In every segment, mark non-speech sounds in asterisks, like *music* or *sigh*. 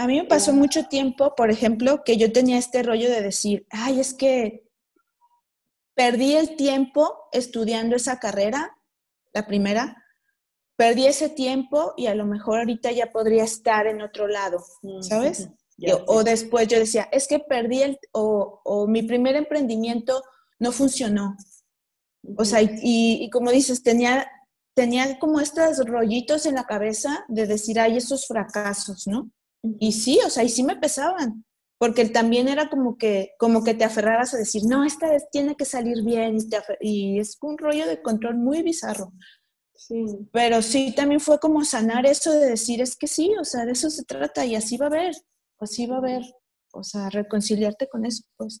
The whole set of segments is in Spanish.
a mí me pasó mucho tiempo, por ejemplo, que yo tenía este rollo de decir, ay, es que perdí el tiempo estudiando esa carrera, la primera, perdí ese tiempo y a lo mejor ahorita ya podría estar en otro lado, ¿sabes? o, después yo decía, es que perdí el, o, mi primer emprendimiento no funcionó. O sea, y, y, como dices, tenía, tenía como estos rollitos en la cabeza de decir, ay, esos fracasos, ¿no? Y sí, o sea, y sí me pesaban, porque también era como que, como que te aferraras a decir, no, esta vez tiene que salir bien, y, y es un rollo de control muy bizarro. Pero sí, también fue como sanar eso de decir, es que sí, o sea, de eso se trata y así va a haber, así va a haber, o sea, reconciliarte con eso, pues.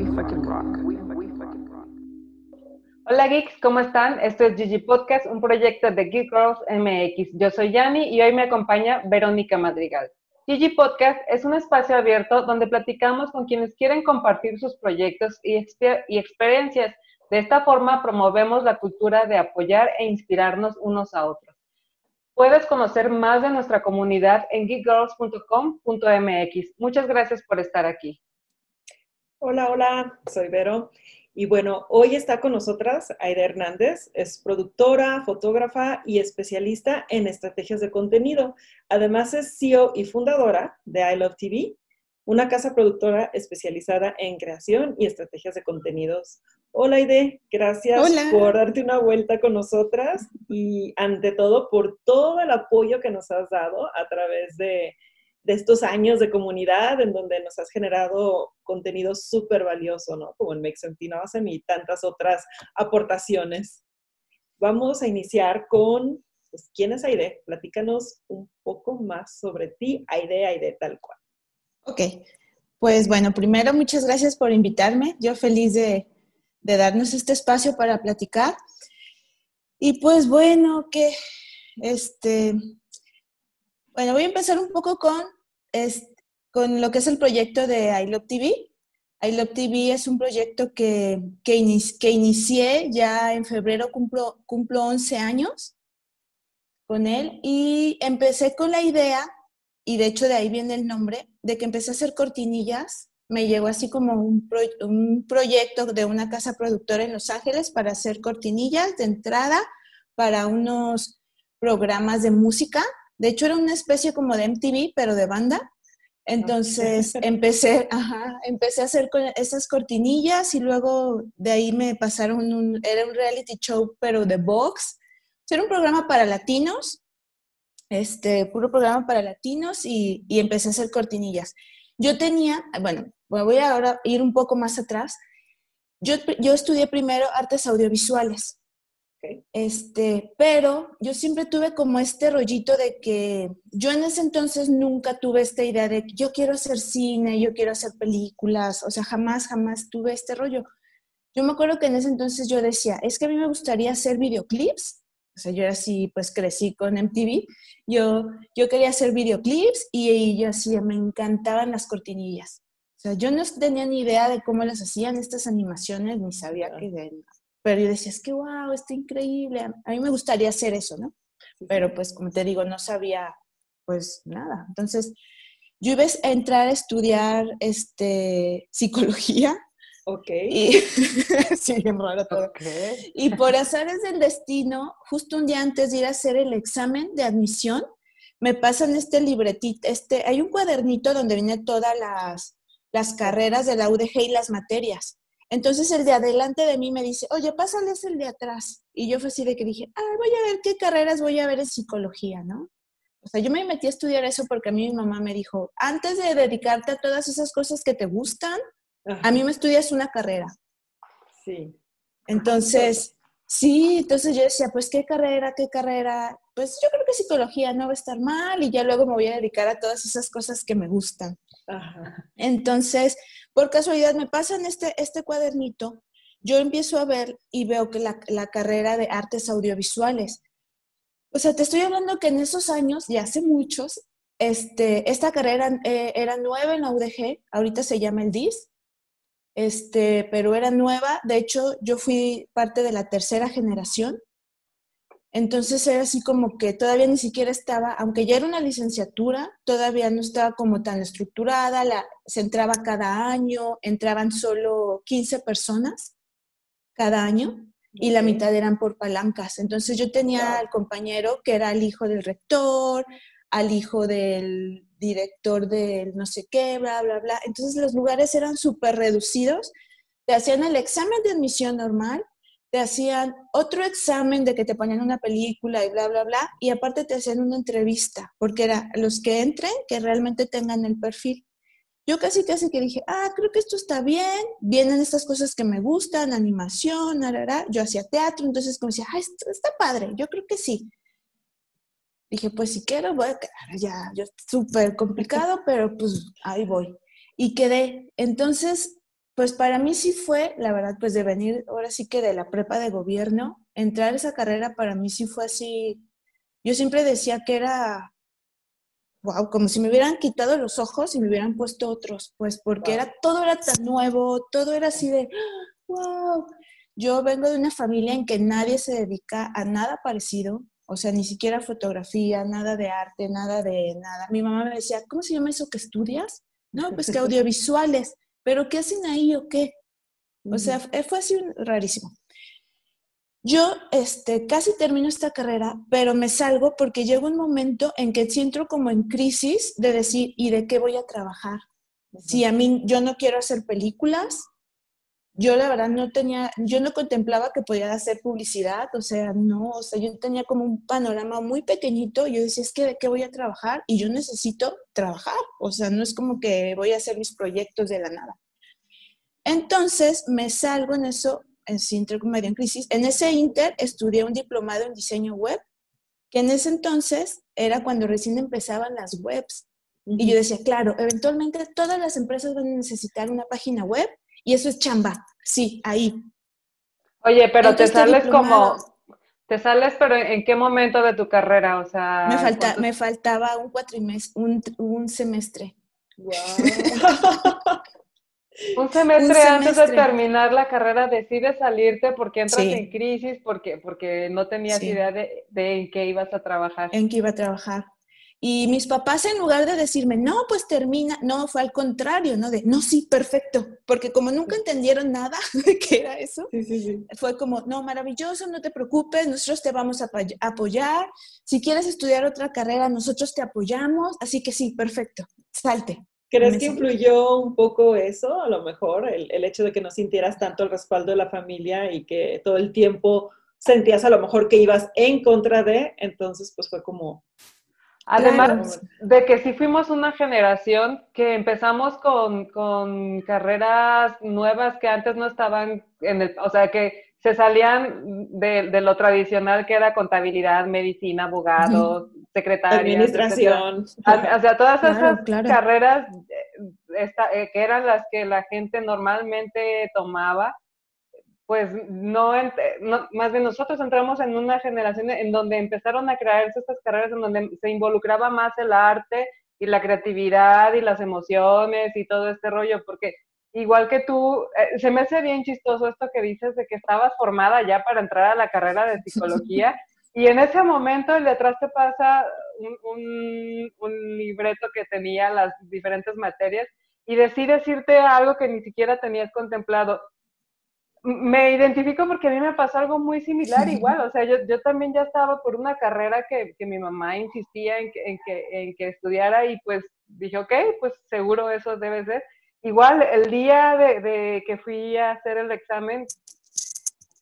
Hola geeks, ¿cómo están? Esto es Gigi Podcast, un proyecto de Geek Girls MX. Yo soy Yani y hoy me acompaña Verónica Madrigal. Gigi Podcast es un espacio abierto donde platicamos con quienes quieren compartir sus proyectos y, y experiencias. De esta forma promovemos la cultura de apoyar e inspirarnos unos a otros. Puedes conocer más de nuestra comunidad en geekgirls.com.mx. Muchas gracias por estar aquí. Hola, hola, soy Vero. Y bueno, hoy está con nosotras Aida Hernández, es productora, fotógrafa y especialista en estrategias de contenido. Además es CEO y fundadora de I Love TV, una casa productora especializada en creación y estrategias de contenidos. Hola Aide, gracias por darte una vuelta con nosotras y ante todo por todo el apoyo que nos has dado a través de, estos años de comunidad en donde nos has generado contenido súper valioso, ¿no? Como el Make Sentina y tantas otras aportaciones. Vamos a iniciar con, pues, ¿quién es Aide? Platícanos un poco más sobre ti, Aide, Aide, tal cual. Ok, pues bueno, primero muchas gracias por invitarme. Yo feliz de, darnos este espacio para platicar. Y pues bueno, que este, bueno, voy a empezar un poco con, con lo que es el proyecto de iLove TV. iLove TV es un proyecto que, que, inicié ya en febrero, cumplo, cumplo 11 años con él y empecé con la idea y de hecho de ahí viene el nombre, de que empecé a hacer cortinillas, me llegó así como un proyecto de una casa productora en Los Ángeles para hacer cortinillas de entrada para unos programas de música. De hecho era una especie como de MTV, pero de banda. Entonces *laughs* empecé, empecé a hacer esas cortinillas y luego de ahí me pasaron un, era un reality show, pero de box. Era un programa para latinos este, puro programa para latinos y, empecé a hacer cortinillas. Yo tenía, bueno, voy a ahora ir un poco más atrás. Yo, yo estudié primero artes audiovisuales, este, pero yo siempre tuve como este rollito de que yo en ese entonces nunca tuve esta idea de que yo quiero hacer cine, yo quiero hacer películas, o sea, jamás, jamás tuve este rollo. Yo me acuerdo que en ese entonces yo decía, es que a mí me gustaría hacer videoclips o sea, yo así, pues crecí con MTV. Yo, yo quería hacer videoclips y, yo así, me encantaban las cortinillas. O sea, yo no tenía ni idea de cómo las hacían estas animaciones, ni sabía qué de... Pero yo decía, es que wow, está increíble. A mí me gustaría hacer eso, ¿no? Pero pues, como te digo, no sabía pues nada. Entonces, yo iba a entrar a estudiar este, psicología Ok. Y, *laughs* sí, bien raro todo. Y por azares del destino, justo un día antes de ir a hacer el examen de admisión, me pasan este libretito, este, hay un cuadernito donde vienen todas las, las carreras de la UDG y las materias. Entonces el de adelante de mí me dice, oye, pásales el de atrás. Y yo fue así de que dije, ah, voy a ver qué carreras voy a ver en psicología, ¿no? O sea, yo me metí a estudiar eso porque a mí mi mamá me dijo, antes de dedicarte a todas esas cosas que te gustan, a mí me estudias una carrera. Sí. Entonces, sí, entonces yo decía, pues, ¿qué carrera? ¿Qué carrera? Pues yo creo que psicología no va a estar mal y ya luego me voy a dedicar a todas esas cosas que me gustan. Entonces, Por casualidad me pasan este, este cuadernito, yo empiezo a ver y veo que la, la carrera de artes audiovisuales, o sea, te estoy hablando que en esos años, ya hace muchos, este, esta carrera eh, era nueva en la UDG, ahorita se llama el DIS, este, pero era nueva. De hecho, yo fui parte de la tercera generación. Entonces era así como que todavía ni siquiera estaba, aunque ya era una licenciatura, todavía no estaba como tan estructurada, la, se entraba cada año, entraban solo 15 personas cada año y la mitad eran por palancas. Entonces yo tenía al compañero que era el hijo del rector, al hijo del director del no sé qué, bla, bla, bla. Entonces los lugares eran súper reducidos. Te hacían el examen de admisión normal, te hacían otro examen de que te ponían una película y bla, bla, bla, y aparte te hacían una entrevista, porque era los que entren que realmente tengan el perfil. Yo casi casi que dije, ah, creo que esto está bien, vienen estas cosas que me gustan, animación, arara. yo hacía teatro, entonces como decía, ah, esto está padre, yo creo que sí. Dije, pues si quiero, voy a quedar ya, yo súper complicado, pero pues ahí voy. Y quedé. Entonces, pues para mí sí fue, la verdad, pues de venir, ahora sí que de la prepa de gobierno, entrar a esa carrera para mí sí fue así. Yo siempre decía que era wow, como si me hubieran quitado los ojos y me hubieran puesto otros, pues porque era, todo era tan nuevo, todo era así de, wow. Yo vengo de una familia en que nadie se dedica a nada parecido, o sea, ni siquiera fotografía, nada de arte, nada de nada. Mi mamá me decía, ¿cómo se llama eso que estudias? No, pues que *laughs* audiovisuales, pero ¿qué hacen ahí o qué? O sea, fue así rarísimo. Yo este, casi termino esta carrera, pero me salgo porque llega un momento en que siento como en crisis de decir, ¿y de qué voy a trabajar? Si a mí yo no quiero hacer películas, yo la verdad no tenía, yo no contemplaba que podía hacer publicidad, o sea, no, o sea, yo tenía como un panorama muy pequeñito, yo decía, es que de qué voy a trabajar y yo necesito trabajar, o sea, no es como que voy a hacer mis proyectos de la nada. Entonces me salgo en eso en Sinter Medio en Crisis. En ese inter estudié un diplomado en diseño web, que en ese entonces era cuando recién empezaban las webs. Y yo decía, claro, eventualmente todas las empresas van a necesitar una página web y eso es chamba. Sí, ahí. Oye, pero te sales como, te sales, pero ¿en qué momento de tu carrera? O sea, me, falta, me faltaba un cuatrimestre, un, un semestre. Wow. *laughs* Un semestre, antes de terminar la carrera decides salirte porque entras en crisis, porque, porque no tenías idea de, en qué ibas a trabajar. En qué iba a trabajar. Y mis papás, en lugar de decirme, no, pues termina, no, fue al contrario, ¿no? De, no, sí, perfecto. Porque como nunca entendieron nada *laughs* de qué era eso, fue como, no, maravilloso, no te preocupes, nosotros te vamos a apoyar. Si quieres estudiar otra carrera, nosotros te apoyamos. Así que sí, perfecto, salte. ¿Crees que influyó un poco eso, a lo mejor, el, hecho de que no sintieras tanto el respaldo de la familia y que todo el tiempo sentías a lo mejor que ibas en contra de, entonces pues fue como... Además de que sí fuimos una generación que empezamos con, con carreras nuevas que antes no estaban en el, o sea, que se salían de, lo tradicional que era contabilidad, medicina, abogado, secretaria. Administración. O sea, todas esas carreras eh, eh, que eran las que la gente normalmente tomaba, pues no, más bien nosotros entramos en una generación en donde empezaron a crearse estas carreras en donde se involucraba más el arte y la creatividad y las emociones y todo este rollo, porque igual que tú, eh, se me hace bien chistoso esto que dices de que estabas formada ya para entrar a la carrera de psicología *laughs* y en ese momento el detrás te pasa un, un, libreto que tenía las diferentes materias y decides irte a algo que ni siquiera tenías contemplado. Me identifico porque a mí me pasó algo muy similar igual, o sea, yo, yo también ya estaba por una carrera que, que mi mamá insistía en que, en, que, en que estudiara y pues dije, ok, pues seguro eso debe ser. Igual, el día de, que fui a hacer el examen,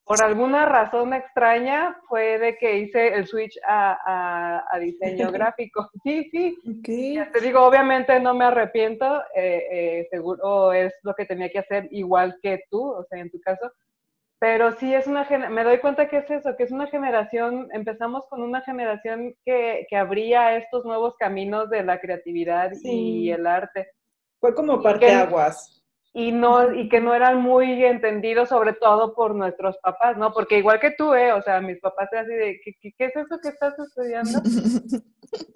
por alguna razón extraña, fue de que hice el switch a, diseño *laughs* gráfico. *laughs* Sí, sí. te digo, obviamente no me arrepiento, eh, eh, seguro es lo que tenía que hacer igual que tú, o sea, en tu caso. Pero sí es una, me doy cuenta que es eso, que es una generación, empezamos con una generación que, que abría estos nuevos caminos de la creatividad y el arte. Fue como parte aguas. Y no y que no eran muy entendidos sobre todo por nuestros papás, ¿no? Porque igual que tú, ¿eh? O sea, mis papás eran así de, ¿qué, qué, es eso que estás estudiando? *laughs*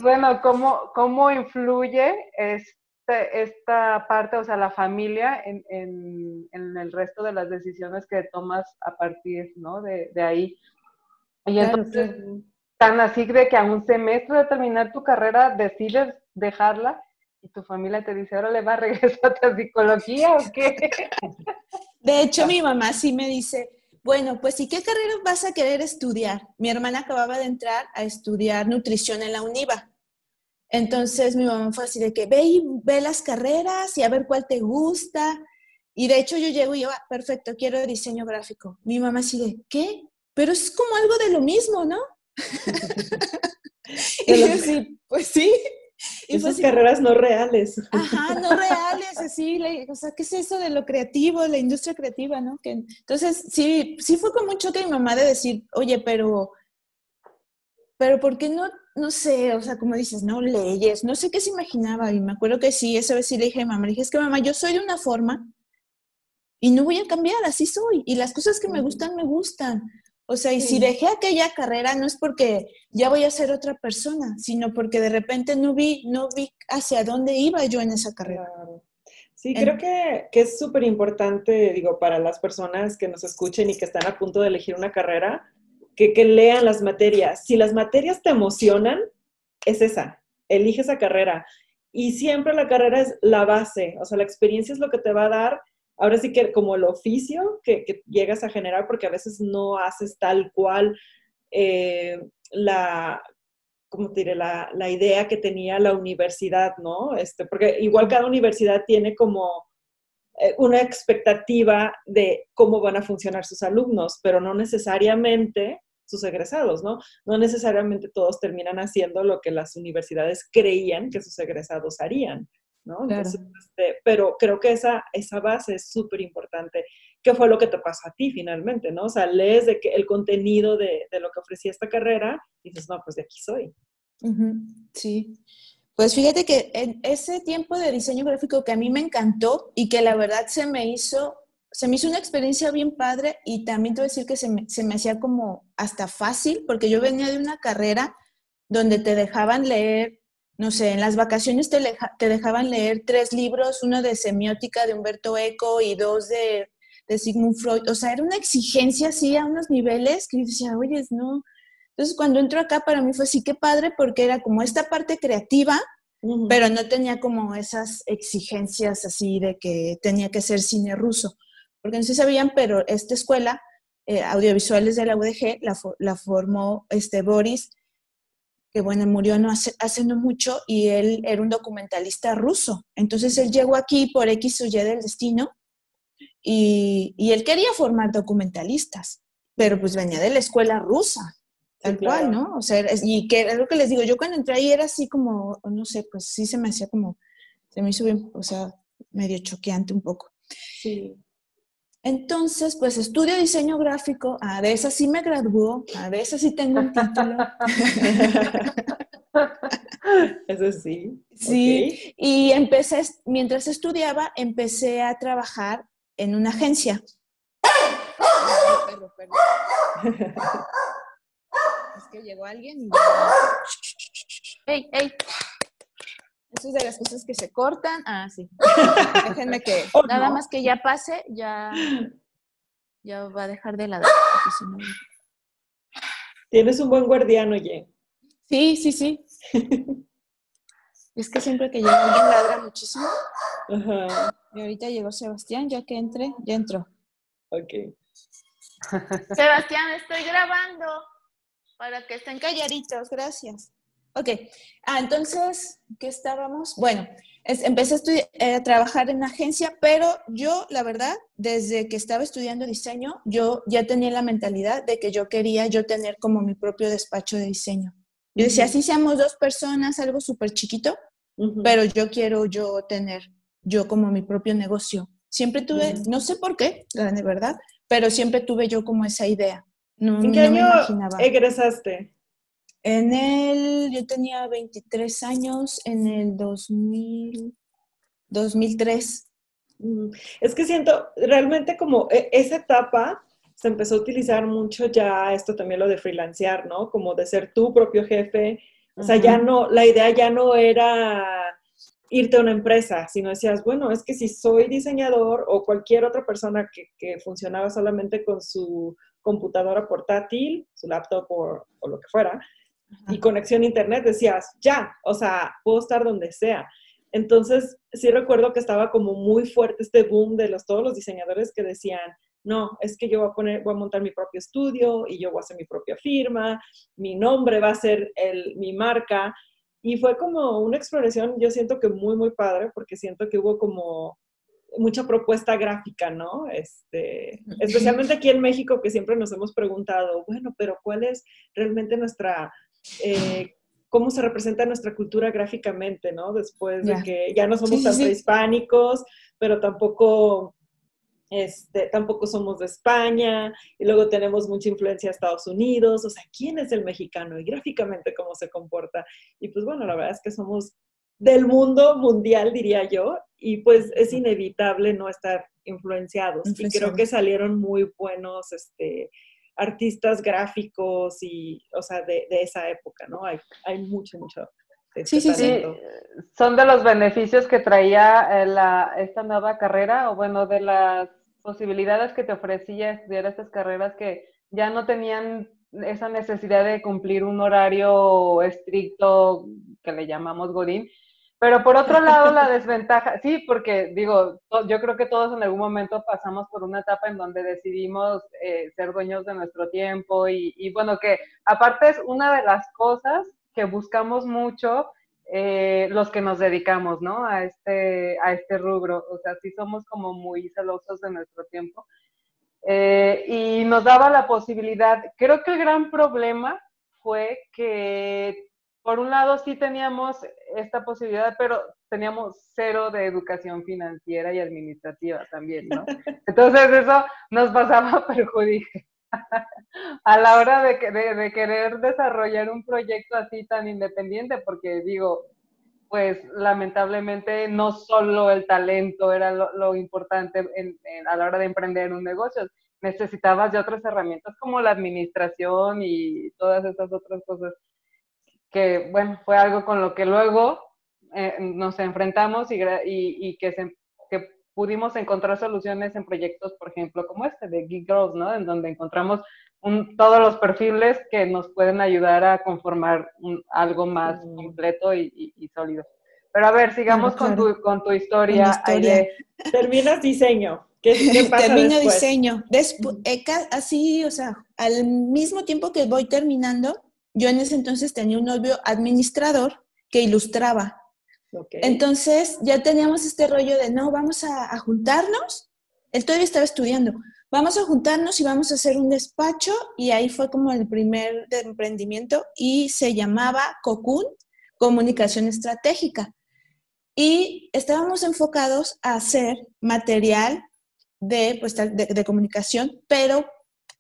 bueno, ¿cómo, cómo influye este, esta parte, o sea, la familia en, en, en, el resto de las decisiones que tomas a partir, ¿no? De, de ahí. Y entonces, tan así de que a un semestre de terminar tu carrera decides dejarla y tu familia te dice, ahora le va *laughs* a regresar a psicología o qué? De hecho, mi mamá sí me dice, bueno, pues ¿y qué carrera vas a querer estudiar? Mi hermana acababa de entrar a estudiar nutrición en la UNIVA. Entonces mi mamá fue así de que ve y ve las carreras y a ver cuál te gusta. Y de hecho yo llego y yo, ah, perfecto, quiero diseño gráfico. Mi mamá así de, ¿qué? Pero es como algo de lo mismo, ¿no? *laughs* *laughs* y yo sí, pues sí. *laughs* Y Esas carreras no reales. *laughs* Ajá, no reales, así, o sea, ¿qué es eso de lo creativo, la industria creativa, no? Que, entonces, sí, sí fue con mucho que mi mamá de decir, oye, pero, pero ¿por qué no, no sé, o sea, como dices, no leyes, no sé qué se imaginaba, y me acuerdo que sí, esa vez sí le dije a mamá, le dije, es que mamá, yo soy de una forma y no voy a cambiar, así soy, y las cosas que me gustan, me gustan. O sea, y si dejé aquella carrera no es porque ya voy a ser otra persona, sino porque de repente no vi, no vi hacia dónde iba yo en esa carrera. Sí, creo que, que es súper importante, digo, para las personas que nos escuchen y que están a punto de elegir una carrera, que, que lean las materias. Si las materias te emocionan, es esa, elige esa carrera. Y siempre la carrera es la base, o sea, la experiencia es lo que te va a dar ahora sí que como el oficio que, llegas a generar, porque a veces no haces tal cual eh, la, ¿cómo te diré? La, la, idea que tenía la universidad, ¿no? Este, porque igual cada universidad tiene como eh, una expectativa de cómo van a funcionar sus alumnos, pero no necesariamente sus egresados, ¿no? No necesariamente todos terminan haciendo lo que las universidades creían que sus egresados harían. ¿No? Este, pero creo que esa, esa base es súper importante. ¿Qué fue lo que te pasó a ti finalmente, no? O sea, lees de que el contenido de, de lo que ofrecía esta carrera y dices, no, pues de aquí soy. Sí. Pues fíjate que en ese tiempo de diseño gráfico que a mí me encantó y que la verdad se me hizo, se me hizo una experiencia bien padre y también te voy a decir que se me, se me hacía como hasta fácil porque yo venía de una carrera donde te dejaban leer no sé, en las vacaciones te, te, dejaban leer tres libros, uno de semiótica de Humberto Eco y dos de, de, Sigmund Freud. O sea, era una exigencia así a unos niveles que yo decía, oye, no. Entonces, cuando entro acá, para mí fue así que padre porque era como esta parte creativa, pero no tenía como esas exigencias así de que tenía que ser cine ruso. Porque no se sabían, pero esta escuela, eh, audiovisuales de la UDG, la, la formó este Boris que bueno, murió no hace, no mucho y él era un documentalista ruso. Entonces él llegó aquí por X o Y del destino y, él quería formar documentalistas, pero pues venía de la escuela rusa, tal cual, ¿no? O sea, y que es lo que les digo, yo cuando entré ahí era así como, no sé, pues sí se me hacía como, se me hizo bien, o sea, medio choqueante un poco. Sí. Entonces, pues estudio diseño gráfico, a de esa sí me graduó, a de esa sí tengo un título. *laughs* Eso sí. Sí, y empecé, mientras estudiaba, empecé a trabajar en una agencia. es que llegó alguien y... ¡Ey, ey! Eso es de las cosas que se cortan. Ah, sí. *laughs* Déjenme que oh, nada más que ya pase, ya, ya va a dejar de ladrar. Tienes un buen guardián, oye. Sí, sí, sí. es que siempre que llega alguien ladra muchísimo. Ajá. Y ahorita llegó Sebastián, ya que entre, ya entró. Ok. Sebastián, estoy grabando para que estén calladitos, gracias. Ok, ah, entonces, ¿qué estábamos? Bueno, empecé a, eh, a, trabajar en agencia, pero yo, la verdad, desde que estaba estudiando diseño, yo ya tenía la mentalidad de que yo quería yo tener como mi propio despacho de diseño. Yo decía, así seamos dos personas, algo súper chiquito, pero yo quiero yo tener yo como mi propio negocio. Siempre tuve, no sé por qué, de verdad, pero siempre tuve yo como esa idea. No, ¿En qué año egresaste? En el, yo tenía 23 años, en el 2000, 2003. Mm, es que siento, realmente como e, esa etapa se empezó a utilizar mucho ya esto también lo de freelancear, ¿no? Como de ser tu propio jefe. O sea, ya no, la idea ya no era irte a una empresa, sino decías, bueno, es que si soy diseñador o cualquier otra persona que, funcionaba solamente con su computadora portátil, su laptop o, lo que fuera, y conexión a internet, decías, ya, o sea, puedo estar donde sea. Entonces, sí recuerdo que estaba como muy fuerte este boom de los, todos los diseñadores que decían, no, es que yo voy a poner, voy a montar mi propio estudio y yo voy a hacer mi propia firma, mi nombre va a ser el, mi marca. Y fue como una exploración, yo siento que muy, muy padre, porque siento que hubo como mucha propuesta gráfica, ¿no? Este, especialmente aquí en México, que siempre nos hemos preguntado, bueno, pero ¿cuál es realmente nuestra, eh, cómo se representa nuestra cultura gráficamente, ¿no? Después de que ya no somos tan prehispánicos, pero tampoco este, tampoco somos de España, y luego tenemos mucha influencia de Estados Unidos, o sea, ¿quién es el mexicano? Y gráficamente cómo se comporta. Y pues bueno, la verdad es que somos del mundo mundial, diría yo, y pues es inevitable no estar influenciados. Y creo que salieron muy buenos este, artistas gráficos y, o sea, de, esa época, ¿no? Hay, hay mucho, mucho. sí, sí, sí. Son de los beneficios que traía eh, la, esta nueva carrera, o bueno, de las posibilidades que te ofrecía estudiar estas carreras que ya no tenían esa necesidad de cumplir un horario estricto que le llamamos Godín. Pero por otro *laughs* lado, la desventaja, sí, porque digo, yo creo que todos en algún momento pasamos por una etapa en donde decidimos eh, ser dueños de nuestro tiempo y, y bueno, que aparte es una de las cosas que buscamos mucho eh, los que nos dedicamos, ¿no? A este, a este rubro. O sea, sí somos como muy celosos de nuestro tiempo. Eh, y nos daba la posibilidad, creo que el gran problema fue que por un lado sí teníamos esta posibilidad, pero teníamos cero de educación financiera y administrativa también, ¿no? *laughs* Entonces eso nos pasaba *laughs* a perjudicar a la hora de, de, querer desarrollar un proyecto así tan independiente, porque digo, pues lamentablemente no solo el talento era lo, importante a la hora de emprender un negocio, necesitabas de otras herramientas como la administración y todas esas otras cosas, que bueno, fue algo con lo que luego eh, nos enfrentamos y, y, que se pudimos encontrar soluciones en proyectos, por ejemplo, como este de Geek Girls, ¿no? En donde encontramos todos los perfiles que nos pueden ayudar a conformar algo más completo y, sólido. Pero a ver, sigamos con, tu, con tu historia. *laughs* Terminas diseño. ¿Qué, *laughs* pasa Termino diseño. Así, o sea, al mismo tiempo que voy terminando, yo en ese entonces tenía un novio administrador que ilustraba. Entonces ya teníamos este rollo de, no, vamos a, juntarnos. Él todavía estaba estudiando. Vamos a juntarnos y vamos a hacer un despacho y ahí fue como el primer emprendimiento y se llamaba Cocoon, Comunicación Estratégica. Y estábamos enfocados a hacer material de, pues, de, comunicación, pero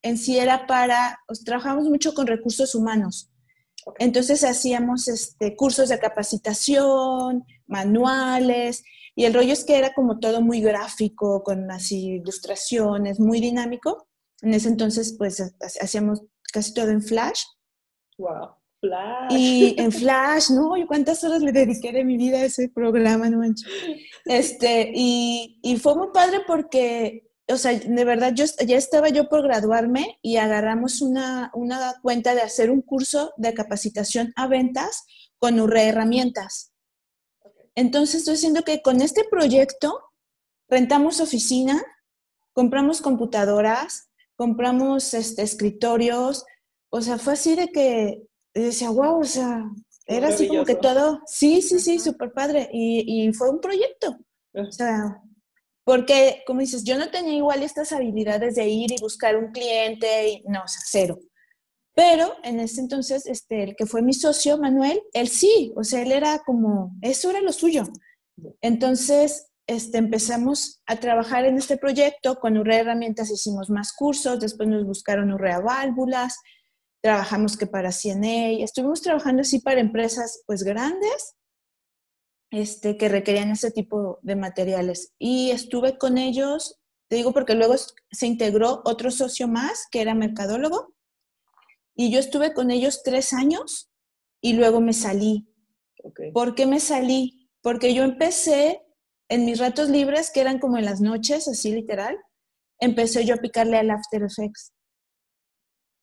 en sí era para, trabajamos mucho con recursos humanos. Entonces hacíamos este, cursos de capacitación, manuales, y el rollo es que era como todo muy gráfico, con así ilustraciones, muy dinámico. En ese entonces, pues hacíamos casi todo en Flash. Wow, Flash. Y en *laughs* Flash, ¿no? ¿Y cuántas horas le dediqué de mi vida a ese programa, no manches? *laughs* Este, y, y fue muy padre porque o sea, de verdad, yo ya estaba yo por graduarme y agarramos una, cuenta de hacer un curso de capacitación a ventas con URE Herramientas. Entonces, estoy diciendo que con este proyecto rentamos oficina, compramos computadoras, compramos este, escritorios, o sea, fue así de que decía, wow, o sea, era así como que todo, sí, sí, sí, súper padre, y, y fue un proyecto. O sea, porque, como dices, yo no tenía igual estas habilidades de ir y buscar un cliente, y, no, o sea, cero. Pero en ese entonces, este, el que fue mi socio, Manuel, él sí, o sea, él era como, eso era lo suyo. Entonces, este, empezamos a trabajar en este proyecto, con Urrea Herramientas hicimos más cursos, después nos buscaron Urrea Válvulas, trabajamos que para CNA, estuvimos trabajando así para empresas pues grandes este, que requerían ese tipo de materiales. Y estuve con ellos, te digo porque luego se integró otro socio más, que era mercadólogo, y yo estuve con ellos tres años y luego me salí. ¿Por qué me salí? Porque yo empecé en mis ratos libres, que eran como en las noches, así literal, empecé yo a picarle al After Effects.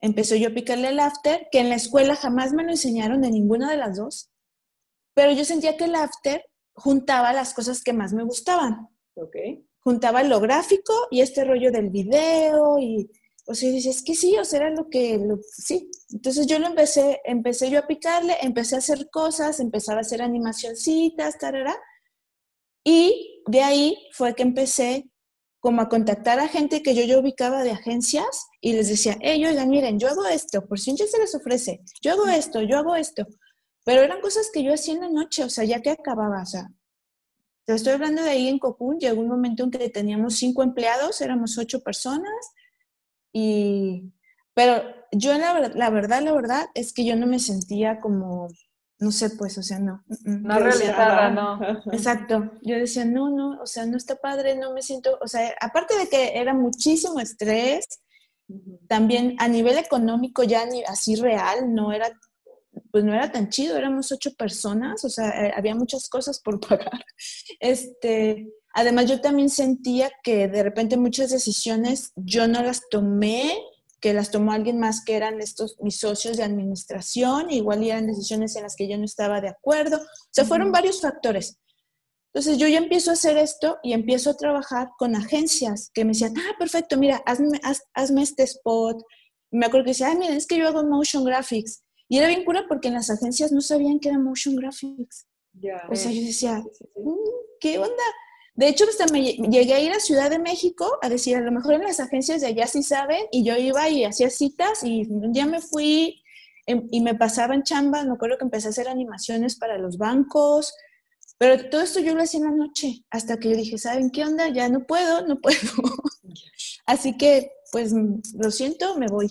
Empecé yo a picarle al After, que en la escuela jamás me lo enseñaron de ninguna de las dos, pero yo sentía que el After juntaba las cosas que más me gustaban. Juntaba lo gráfico y este rollo del video y, o sea, dices que sí, o sea, era lo que, sí. Entonces yo lo empecé, empecé yo a picarle, empecé a hacer cosas, empezaba a hacer animacioncitas, tarara, y de ahí fue que empecé como a contactar a gente que yo ya ubicaba de agencias y les decía, hey, oigan, miren, yo hago esto, por si día se les ofrece, yo hago esto, yo hago esto. Pero eran cosas que yo hacía en la noche, o sea, ya que acababa, o sea, te estoy hablando de ahí en Cocún, llegó un momento en que teníamos cinco empleados, éramos ocho personas, y, pero yo la, la verdad, la verdad es que yo no me sentía como no sé, pues, o sea, no. Mm, mm. No realizada, no. *laughs* Exacto. Yo decía, no, no, o sea, no está padre, no me siento, o sea, aparte de que era muchísimo estrés, también a nivel económico ya ni así real, no era, pues no era tan chido, éramos ocho personas, o sea, eh, había muchas cosas por *laughs* pagar. Este, además yo también sentía que de repente muchas decisiones yo no las tomé que las tomó alguien más que eran estos mis socios de administración, igual eran decisiones en las que yo no estaba de acuerdo, o sea, fueron varios factores. Entonces yo ya empiezo a hacer esto y empiezo a trabajar con agencias que me decían, ah, perfecto, mira, hazme, hazme este spot. me acuerdo que decía, ah, mira, es que yo hago motion graphics. Y era bien cura porque en las agencias no sabían que era motion graphics. o sea, yo decía, mm, ¿qué onda? De hecho, hasta me llegué a ir a Ciudad de México a decir, a lo mejor en las agencias de allá sí saben, y yo iba y hacía citas, y un día me fui em, y me pasaba en chamba, me acuerdo que empecé a hacer animaciones para los bancos, pero todo esto yo lo hacía en la noche, hasta que yo dije, ¿saben qué onda? Ya no puedo, no puedo. *laughs* Así que, pues, lo siento, me voy.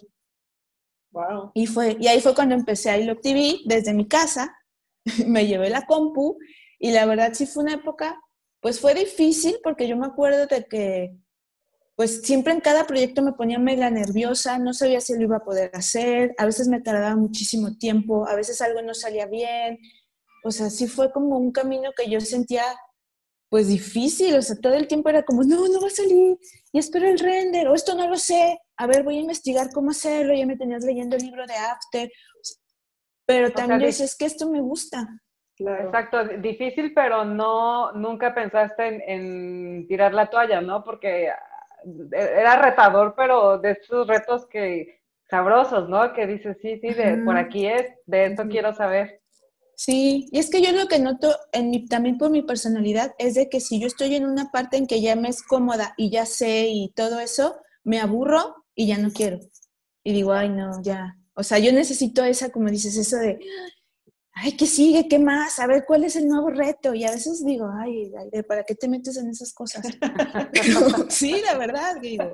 Wow. Y, fue, y ahí fue cuando empecé a ILOC TV desde mi casa, *laughs* me llevé la compu, y la verdad sí fue una época pues fue difícil porque yo me acuerdo de que pues siempre en cada proyecto me ponía mega nerviosa, no sabía si lo iba a poder hacer, a veces me tardaba muchísimo tiempo, a veces algo no salía bien, o sea, sí fue como un camino que yo sentía pues difícil, o sea, todo el tiempo era como, no, no va a salir, y espero el render, o esto no lo sé, a ver, voy a investigar cómo hacerlo, ya me tenías leyendo el libro de After, pero también es que esto me gusta. Exacto, difícil, pero no, nunca pensaste en, tirar la toalla, ¿no? Porque eh, era retador, pero de esos retos que sabrosos, ¿no? Que dices, sí, sí, de, por aquí es, de esto quiero saber. Sí, y es que yo lo que noto en mi, también por mi personalidad es de que si yo estoy en una parte en que ya me es cómoda y ya sé y todo eso, me aburro y ya no quiero. Y digo, ay, no, ya. O sea, yo necesito esa, como dices, eso de, ay, ¿qué sigue? ¿Qué más? A ver, ¿cuál es el nuevo reto? Y a veces digo, ay, ¿para qué te metes en esas cosas? *laughs* sí, la verdad, digo,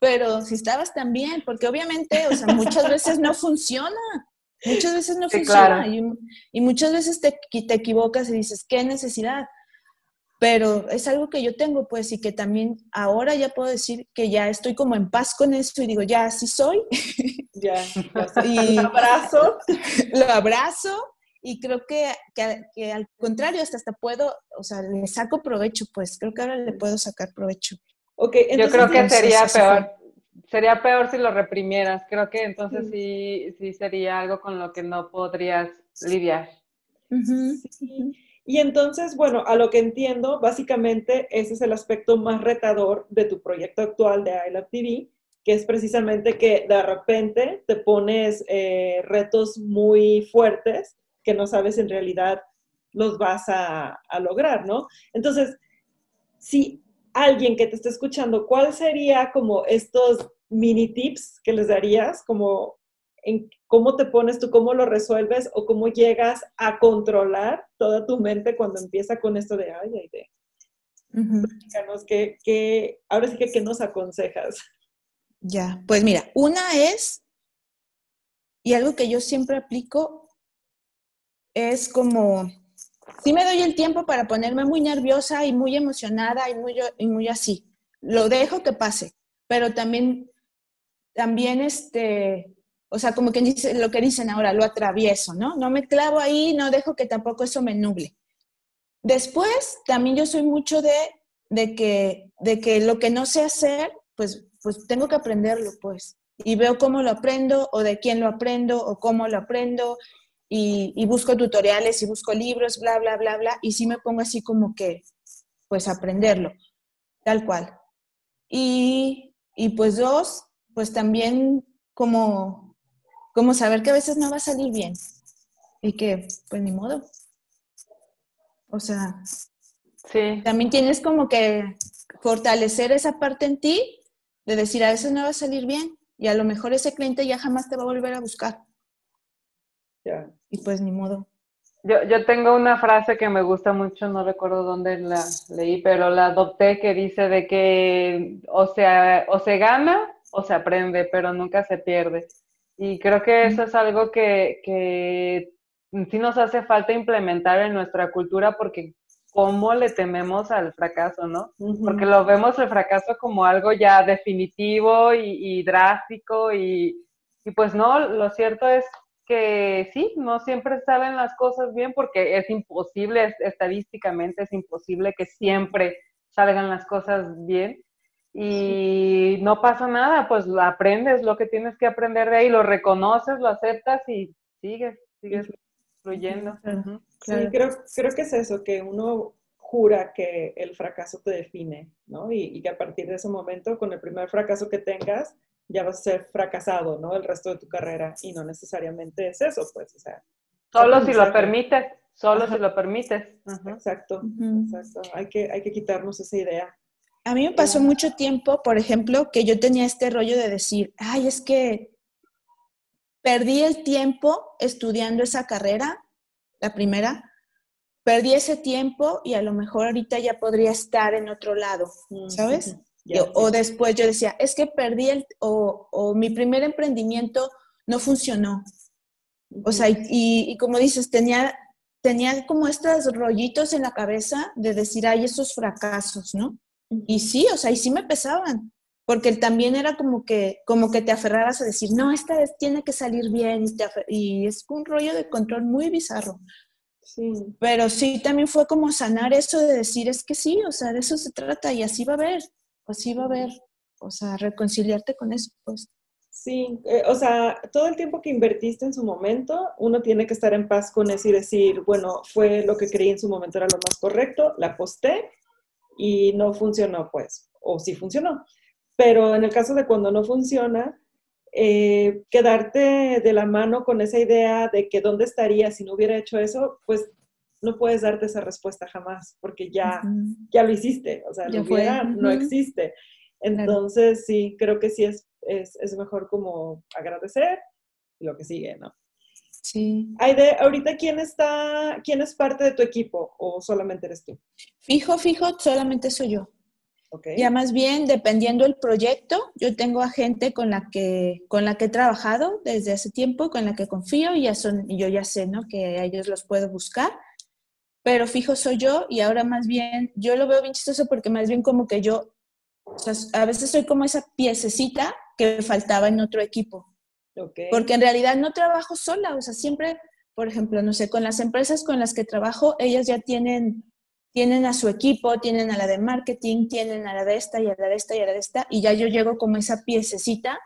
pero si estabas tan bien, porque obviamente, o sea, muchas veces no funciona. Muchas veces no funciona y, muchas veces te, te equivocas y dices, ¿qué necesidad? Pero es algo que yo tengo, pues, y que también ahora ya puedo decir que ya estoy como en paz con esto y digo, ya, así soy. *laughs* Ya, y *laughs* lo abrazo. *laughs* Lo abrazo y creo que, que, al contrario, hasta, hasta puedo, o sea, le saco provecho, pues creo que ahora le puedo sacar provecho. Okay, Yo creo que sería peor, sería peor si lo reprimieras, creo que entonces sí, sí sería algo con lo que no podrías lidiar. Y entonces, bueno, a lo que entiendo, básicamente ese es el aspecto más retador de tu proyecto actual de iLab TV, que es precisamente que de repente te pones eh, retos muy fuertes que no sabes en realidad los vas a, lograr, ¿no? Entonces, si alguien que te está escuchando, ¿cuál sería como estos mini tips que les darías? Como en cómo te pones tú, cómo lo resuelves o cómo llegas a controlar toda tu mente cuando empieza con esto de, ay, ay, de... que, ahora sí que, ¿qué nos aconsejas? Ya, pues mira, una es, y algo que yo siempre aplico es como sí me doy el tiempo para ponerme muy nerviosa y muy emocionada y muy, y muy así. Lo dejo que pase, pero también, también este, o sea, como que dice, lo que dicen ahora, lo atravieso, ¿no? No me clavo ahí, no dejo que tampoco eso me nuble. Después, también yo soy mucho de, de, que, de que lo que no sé hacer, pues, pues tengo que aprenderlo, pues. Y veo cómo lo aprendo, o de quién lo aprendo, o cómo lo aprendo, y, busco tutoriales y busco libros, bla, bla, bla, bla, y sí me pongo así como que, pues aprenderlo, tal cual. Y, y pues dos, pues también como, como saber que a veces no va a salir bien y que, pues ni modo. O sea, sí. también tienes como que fortalecer esa parte en ti de decir, a veces no va a salir bien y a lo mejor ese cliente ya jamás te va a volver a buscar. Y pues ni modo. Yo, yo tengo una frase que me gusta mucho, no recuerdo dónde la leí, pero la adopté que dice de que o, sea, o se gana o se aprende, pero nunca se pierde. Y creo que eso es algo que, que sí nos hace falta implementar en nuestra cultura porque cómo le tememos al fracaso, ¿no? Porque lo vemos el fracaso como algo ya definitivo y, y drástico y, y, pues no, lo cierto es que sí, no siempre salen las cosas bien porque es imposible, estadísticamente es imposible que siempre salgan las cosas bien. Y no pasa nada, pues aprendes lo que tienes que aprender de ahí, lo reconoces, lo aceptas y sigues, sigues fluyendo. Sí, creo, creo que es eso, que uno jura que el fracaso te define, ¿no? Y, y, que a partir de ese momento, con el primer fracaso que tengas, ya vas a ser fracasado, ¿no? El resto de tu carrera y no necesariamente es eso, pues, o sea. Solo si lo permites, solo si lo permites. Exacto, exacto. Hay que, hay que quitarnos esa idea. A mí me pasó mucho tiempo, por ejemplo, que yo tenía este rollo de decir, ay, es que perdí el tiempo estudiando esa carrera, la primera, perdí ese tiempo y a lo mejor ahorita ya podría estar en otro lado, ¿sabes? o después yo decía, es que perdí el, o, mi primer emprendimiento no funcionó. O sea, y, como dices, tenía, tenía como estos rollitos en la cabeza de decir, ay, esos fracasos, ¿no? Y sí, o sea, y sí me pesaban, porque también era como que, como que te aferraras a decir, no, esta vez tiene que salir bien, y, y es un rollo de control muy bizarro. Sí. Pero sí, también fue como sanar eso de decir, es que sí, o sea, de eso se trata y así va a haber pues sí va a haber, o sea, reconciliarte con eso, pues. Sí, eh, o sea, todo el tiempo que invertiste en su momento, uno tiene que estar en paz con eso y decir, bueno, fue lo que creí en su momento era lo más correcto, la aposté y no funcionó, pues, o sí funcionó. Pero en el caso de cuando no funciona, eh, quedarte de la mano con esa idea de que dónde estaría si no hubiera hecho eso, pues no puedes darte esa respuesta jamás, porque ya, ya lo hiciste, o sea, lo hubiera, no existe. Entonces, sí, creo que sí es, es, mejor como agradecer lo que sigue, ¿no? Sí. Aide, ahorita, ¿quién está, quién es parte de tu equipo o solamente eres tú? Fijo, fijo, solamente soy yo. Okay. Ya más bien, dependiendo del proyecto, yo tengo a gente con la que, con la que he trabajado desde hace tiempo, con la que confío y ya son, yo ya sé, ¿no? Que a ellos los puedo buscar pero fijo soy yo y ahora más bien, yo lo veo bien chistoso porque más bien como que yo, o sea, a veces soy como esa piececita que faltaba en otro equipo. Porque en realidad no trabajo sola, o sea, siempre, por ejemplo, no sé, con las empresas con las que trabajo, ellas ya tienen, tienen a su equipo, tienen a la de marketing, tienen a la de esta y a la de esta y a la de esta, y ya yo llego como esa piececita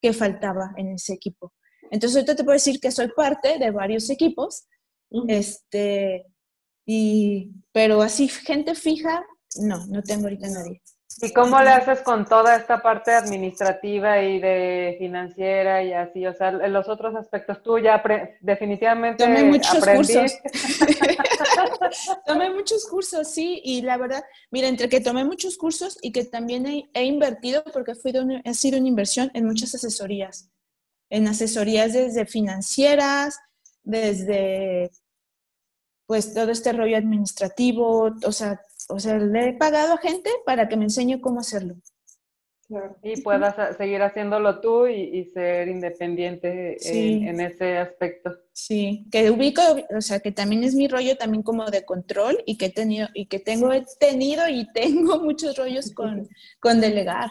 que faltaba en ese equipo. Entonces ahorita te puedo decir que soy parte de varios equipos, este, y, pero así, gente fija, no, no tengo ahorita nadie. ¿Y cómo le haces con toda esta parte administrativa y de financiera y así? O sea, los otros aspectos, tú ya definitivamente Tomé muchos cursos. *laughs* tomé muchos cursos, sí, y la verdad, mira, entre que tomé muchos cursos y que también he, invertido, porque fui de he sido una inversión en muchas asesorías, en asesorías desde financieras, desde pues todo este rollo administrativo, o sea, o sea, le he pagado a gente para que me enseñe cómo hacerlo. Y puedas seguir haciéndolo tú y, ser independiente en, ese aspecto. Sí, que ubico, o sea, que también es mi rollo también como de control y que he tenido, y que tengo, he tenido y tengo *laughs* muchos rollos con, con delegar.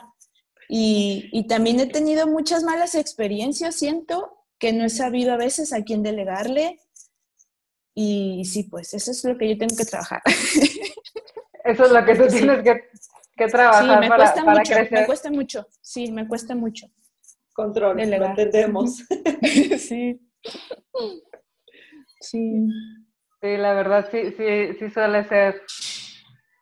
Y, y también he tenido muchas malas experiencias, siento, que no he sabido a veces a quién delegarle. Y sí, pues eso es lo que yo tengo que trabajar. *laughs* Eso es lo que tú tienes que que trabajar me cuesta mucho, Me cuesta mucho, sí, me cuesta mucho. Control, lo entendemos. *laughs* sí. Sí. Sí, la verdad sí, sí, sí suele ser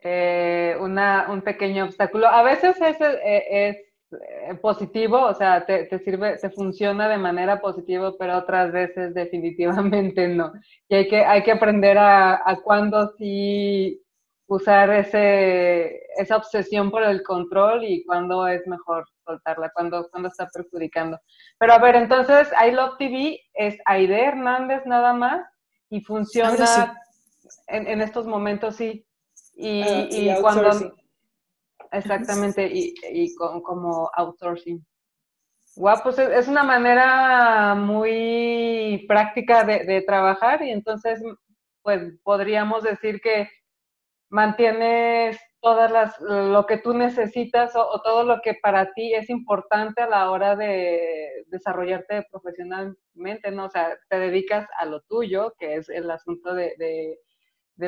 eh, una, un pequeño obstáculo. A veces es, eh, es, eh, positivo, o sea, te, te, sirve, te funciona de manera positiva, pero otras veces definitivamente no. Y hay que, hay que aprender a, a cuándo sí usar ese, esa obsesión por el control y cuándo es mejor soltarla, cuándo, cuando está perjudicando. Pero a ver, entonces, I Love TV es Aide Hernández nada más y funciona en, en, estos momentos, sí. Y, ah, y cuando... Exactamente, y, y como outsourcing. Guau, pues es una manera muy práctica de, de trabajar y entonces, pues podríamos decir que mantienes todas las, lo que tú necesitas o, todo lo que para ti es importante a la hora de desarrollarte profesionalmente, ¿no? O sea, te dedicas a lo tuyo, que es el asunto de, de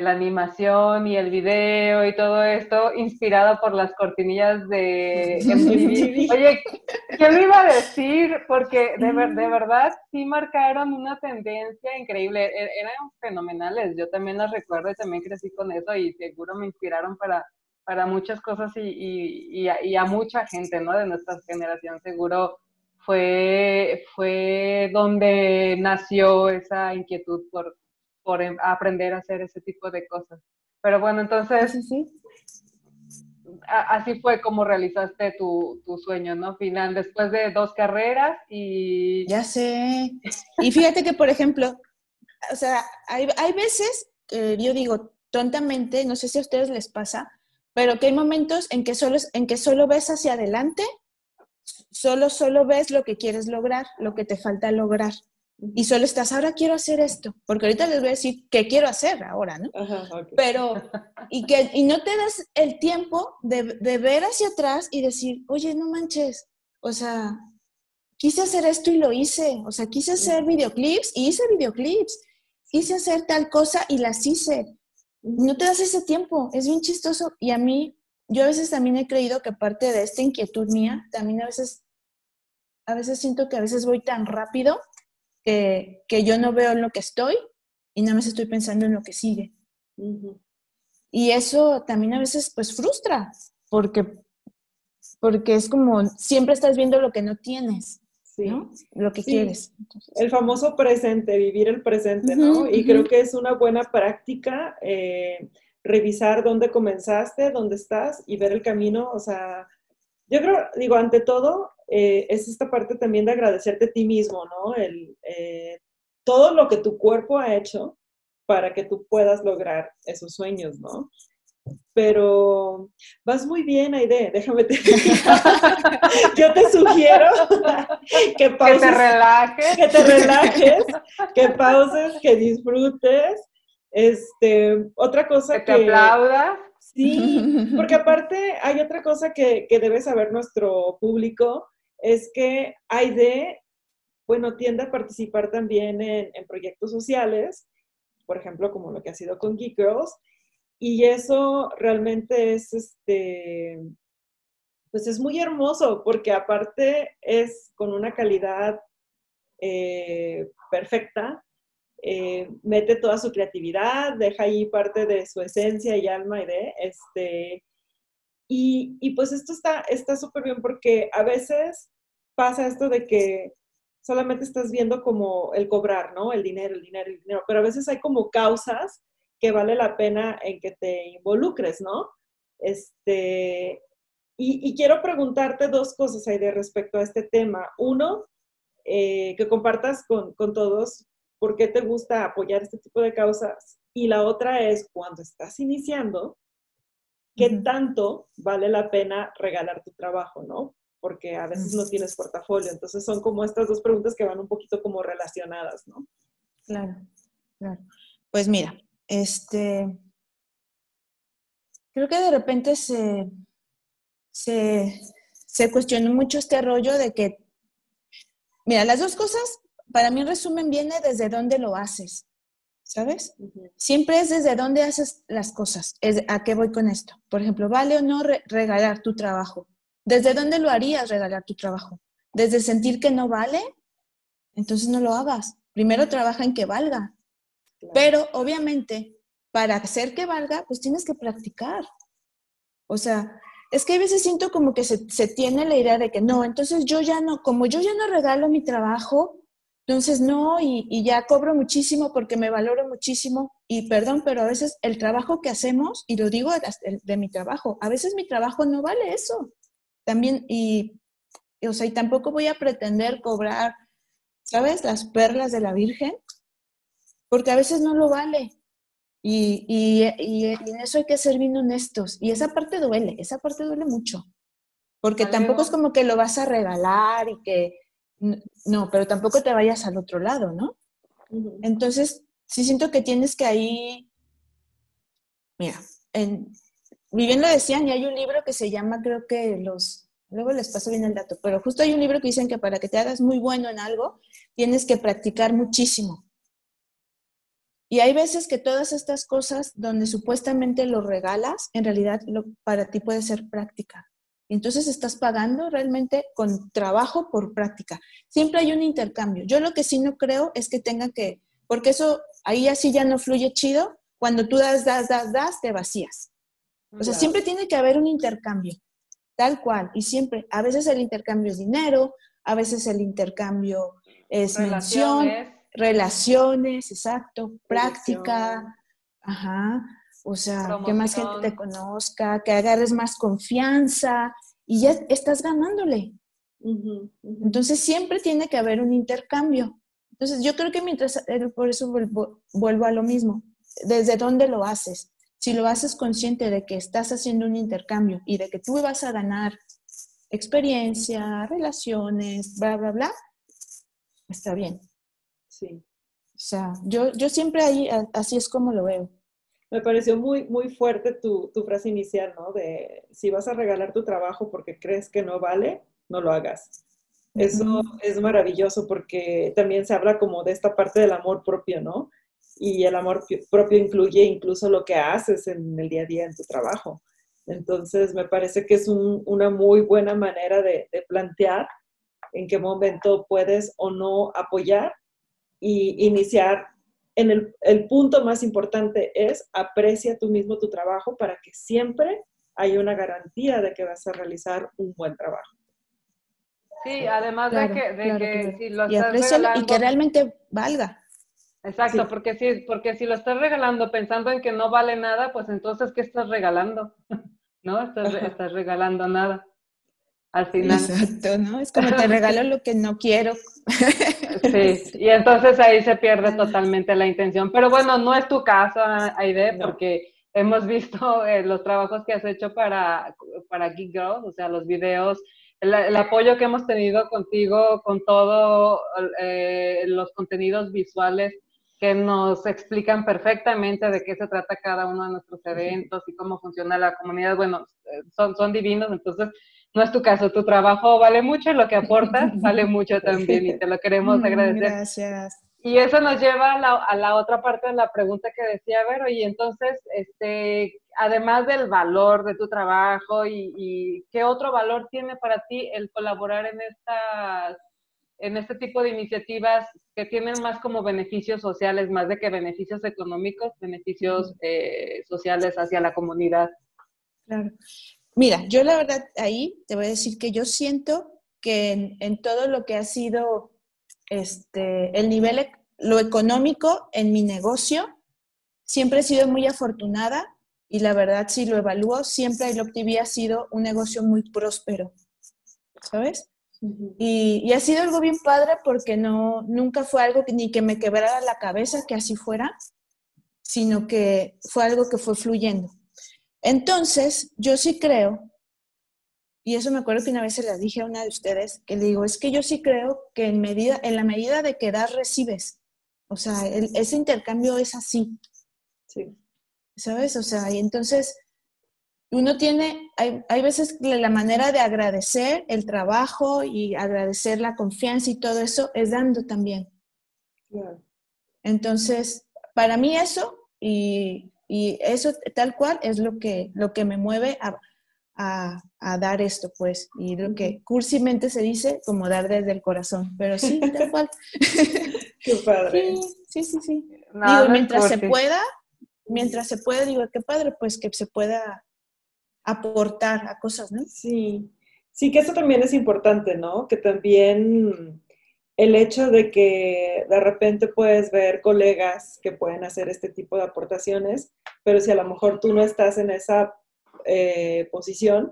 la animación y el video y todo esto, inspirado por las cortinillas de MTV. *laughs* Oye, ¿qué me iba a decir? Porque de, de verdad sí marcaron una tendencia increíble. E, eran fenomenales. Yo también las recuerdo y también crecí con eso y seguro me inspiraron para, para muchas cosas y, y, y, a, mucha gente, ¿no? De nuestra generación seguro fue, fue donde nació esa inquietud por por em, aprender a hacer ese tipo de cosas. Pero bueno, entonces, sí, así fue como realizaste tu, sueño, ¿no? Final, después de dos carreras y... Ya sé. Y fíjate que, por ejemplo, o sea, hay, hay veces, que yo digo, tontamente, no sé si a ustedes les pasa, pero que hay momentos en que solo, en que solo ves hacia adelante, solo, solo ves lo que quieres lograr, lo que te falta lograr y solo estás, ahora quiero hacer esto, porque ahorita les voy a decir qué quiero hacer ahora, ¿no? Pero, *laughs* y, que, y no te das el tiempo de, de, ver hacia atrás y decir, oye, no manches, o sea, quise hacer esto y lo hice, o sea, quise hacer videoclips y hice videoclips, quise hacer tal cosa y las hice. No te das ese tiempo, es bien chistoso. Y a mí, yo a veces también he creído que parte de esta inquietud mía, también a veces, a veces siento que a veces voy tan rápido que, yo no veo en lo que estoy y nada más estoy pensando en lo que sigue. Y eso también a veces pues frustra, porque, porque es como siempre estás viendo lo que no tienes. ¿no? Lo que quieres. El famoso presente, vivir el presente, ¿no? y creo que es una buena práctica eh, revisar dónde comenzaste, dónde estás y ver el camino. O sea, yo creo, digo, ante todo, eh, es esta parte también de agradecerte a ti mismo, ¿no? El, eh, todo lo que tu cuerpo ha hecho para que tú puedas lograr esos sueños, ¿no? Pero vas muy bien, Aide, déjame te *laughs* Yo te sugiero *laughs* que pauses. Que te relajes. Que te relajes, que pauses, que disfrutes. Este, otra cosa que... Que te aplaudas. Sí, porque aparte hay otra cosa que, que debe saber nuestro público, es que AIDE, bueno, tiende a participar también en, proyectos sociales, por ejemplo, como lo que ha sido con Geek Girls, y eso realmente es, este, pues es muy hermoso, porque aparte es con una calidad eh, perfecta, eh, mete toda su creatividad, deja ahí parte de su esencia y alma y de, este, y, y pues esto está súper bien porque a veces pasa esto de que solamente estás viendo como el cobrar, ¿no? El dinero, el dinero, el dinero, pero a veces hay como causas que vale la pena en que te involucres, ¿no? Este, y, quiero preguntarte dos cosas ahí de respecto a este tema. Uno, eh, que compartas con, con todos por qué te gusta apoyar este tipo de causas. Y la otra es, cuando estás iniciando, ¿qué tanto vale la pena regalar tu trabajo, no? Porque a veces no tienes portafolio. Entonces son como estas dos preguntas que van un poquito como relacionadas, ¿no? Claro, claro. Pues mira, este, creo que de repente se, se, se cuestionó mucho este rollo de que, mira, las dos cosas, para mí en resumen, viene desde dónde lo haces, ¿sabes? Siempre es desde dónde haces las cosas. Es, ¿A qué voy con esto? Por ejemplo, ¿vale o no regalar tu trabajo? ¿Desde dónde lo harías regalar tu trabajo? ¿Desde sentir que no vale? Entonces no lo hagas. Primero trabaja en que valga. Pero obviamente, para hacer que valga, pues tienes que practicar. O sea, es que a veces siento como que se, tiene la idea de que no, entonces yo ya no, como yo ya no regalo mi trabajo, entonces no, y, ya cobro muchísimo porque me valoro muchísimo. Y perdón, pero a veces el trabajo que hacemos, y lo digo de, de mi trabajo, a veces mi trabajo no vale eso. También, y, o sea, y tampoco voy a pretender cobrar, ¿sabes? Las perlas de la Virgen, porque a veces no lo vale. Y, en eso hay que ser bien honestos. Y esa parte duele, esa parte duele mucho. Porque tampoco es como que lo vas a regalar y que, no, pero tampoco te vayas al otro lado, ¿no? Entonces, sí siento que tienes que ahí, mira, en, bien lo decían, y hay un libro que se llama, creo que los, luego les paso bien el dato, pero justo hay un libro que dicen que para que te hagas muy bueno en algo, tienes que practicar muchísimo. Y hay veces que todas estas cosas donde supuestamente lo regalas, en realidad para ti puede ser práctica. Entonces estás pagando realmente con trabajo por práctica. Siempre hay un intercambio. Yo lo que sí no creo es que tenga que, porque eso ahí así ya no fluye chido. Cuando tú das, das, das, das, te vacías. O sea, siempre tiene que haber un intercambio, tal cual. Y siempre, a veces el intercambio es dinero, a veces el intercambio es mención, relaciones, exacto, práctica, ajá, o sea, que más gente te conozca, que agarres más confianza y ya estás ganándole. Entonces siempre tiene que haber un intercambio. Entonces yo creo que mientras, eh, por eso vuelvo, vuelvo a lo mismo, desde dónde lo haces. Si lo haces consciente de que estás haciendo un intercambio y de que tú vas a ganar experiencia, relaciones, bla, bla, bla, está bien. Sí. O sea, yo, yo siempre ahí, así es como lo veo. Me pareció muy, muy fuerte tu, tu, frase inicial, ¿no? De si vas a regalar tu trabajo porque crees que no vale, no lo hagas. Eso es maravilloso porque también se habla como de esta parte del amor propio, ¿no? Y el amor propio incluye incluso lo que haces en el día a día en tu trabajo. Entonces, me parece que es un, una muy buena manera de, de plantear en qué momento puedes o no apoyar y iniciar en el, el, punto más importante es aprecia tú mismo tu trabajo para que siempre haya una garantía de que vas a realizar un buen trabajo. Sí, además de que, de que si lo y estás regalando... Y que realmente valga. Exacto, porque, si, porque si lo estás regalando pensando en que no vale nada, pues entonces, ¿qué estás regalando? *laughs* ¿No? Estás, estás regalando nada al final. Exacto, ¿no? Es como te regalo lo que no quiero. *laughs* Sí, y entonces ahí se pierde totalmente la intención. Pero bueno, no es tu caso, Aide, porque hemos visto eh, los trabajos que has hecho para, para Geek Girls, o sea, los videos, el, apoyo que hemos tenido contigo con todos eh, los contenidos visuales que nos explican perfectamente de qué se trata cada uno de nuestros eventos y cómo funciona la comunidad. Bueno, eh, son, son divinos, entonces no es tu caso, tu trabajo vale mucho y lo que aportas *laughs* vale mucho también y te lo queremos mm, agradecer. Gracias. Y eso nos lleva a la, otra parte de la pregunta que decía Vero, y entonces, este, además del valor de tu trabajo y, qué otro valor tiene para ti el colaborar en estas en este tipo de iniciativas que tienen más como beneficios sociales, más de que beneficios económicos, beneficios eh, sociales hacia la comunidad. Claro. Mira, yo la verdad ahí te voy a decir que yo siento que en, todo lo que ha sido este, el nivel, e, lo económico en mi negocio, siempre he sido muy afortunada y la verdad si lo evalúo, siempre el OpTV ha sido un negocio muy próspero, ¿sabes? Y, y, ha sido algo bien padre porque no, nunca fue algo que, ni que me quebrara la cabeza que así fuera, sino que fue algo que fue fluyendo. Entonces, yo sí creo, y eso me acuerdo que una vez se la dije a una de ustedes, que le digo, es que yo sí creo que en, medida, en la medida de que das, recibes. O sea, ese intercambio es así. Sí. ¿Sabes? O sea, y entonces uno tiene, hay, hay veces la manera de agradecer el trabajo y agradecer la confianza y todo eso es dando también. Entonces, para mí eso y, eso tal cual es lo que, lo que me mueve a, dar esto, pues, y lo que cursimente se dice como dar desde el corazón, pero sí, *laughs* tal cual. Qué padre. Sí, sí, sí. digo, mientras se pueda, mientras se pueda, digo, qué padre, pues que se pueda aportar a cosas, ¿no? Sí, sí que eso también es importante, ¿no? Que también el hecho de que de repente puedes ver colegas que pueden hacer este tipo de aportaciones, pero si a lo mejor tú no estás en esa eh, posición,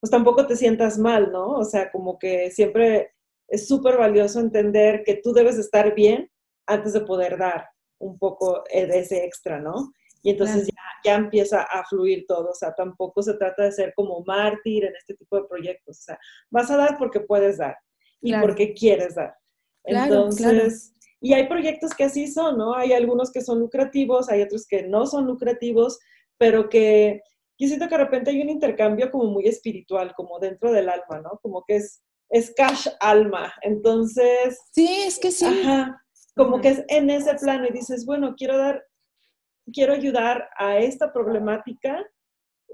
pues tampoco te sientas mal, ¿no? O sea, como que siempre es súper valioso entender que tú debes estar bien antes de poder dar un poco de ese extra, ¿no? Y entonces ya, empieza a fluir todo, o sea, tampoco se trata de ser como mártir en este tipo de proyectos, o sea, vas a dar porque puedes dar y porque quieres dar. Entonces, y hay proyectos que así son, ¿no? Hay algunos que son lucrativos, hay otros que no son lucrativos, pero que yo siento que de repente hay un intercambio como muy espiritual, como dentro del alma, ¿no? Como que es, es cash alma. Entonces... Sí, es que sí. Ajá, como que es en ese plano y dices, bueno, quiero dar, quiero ayudar a esta problemática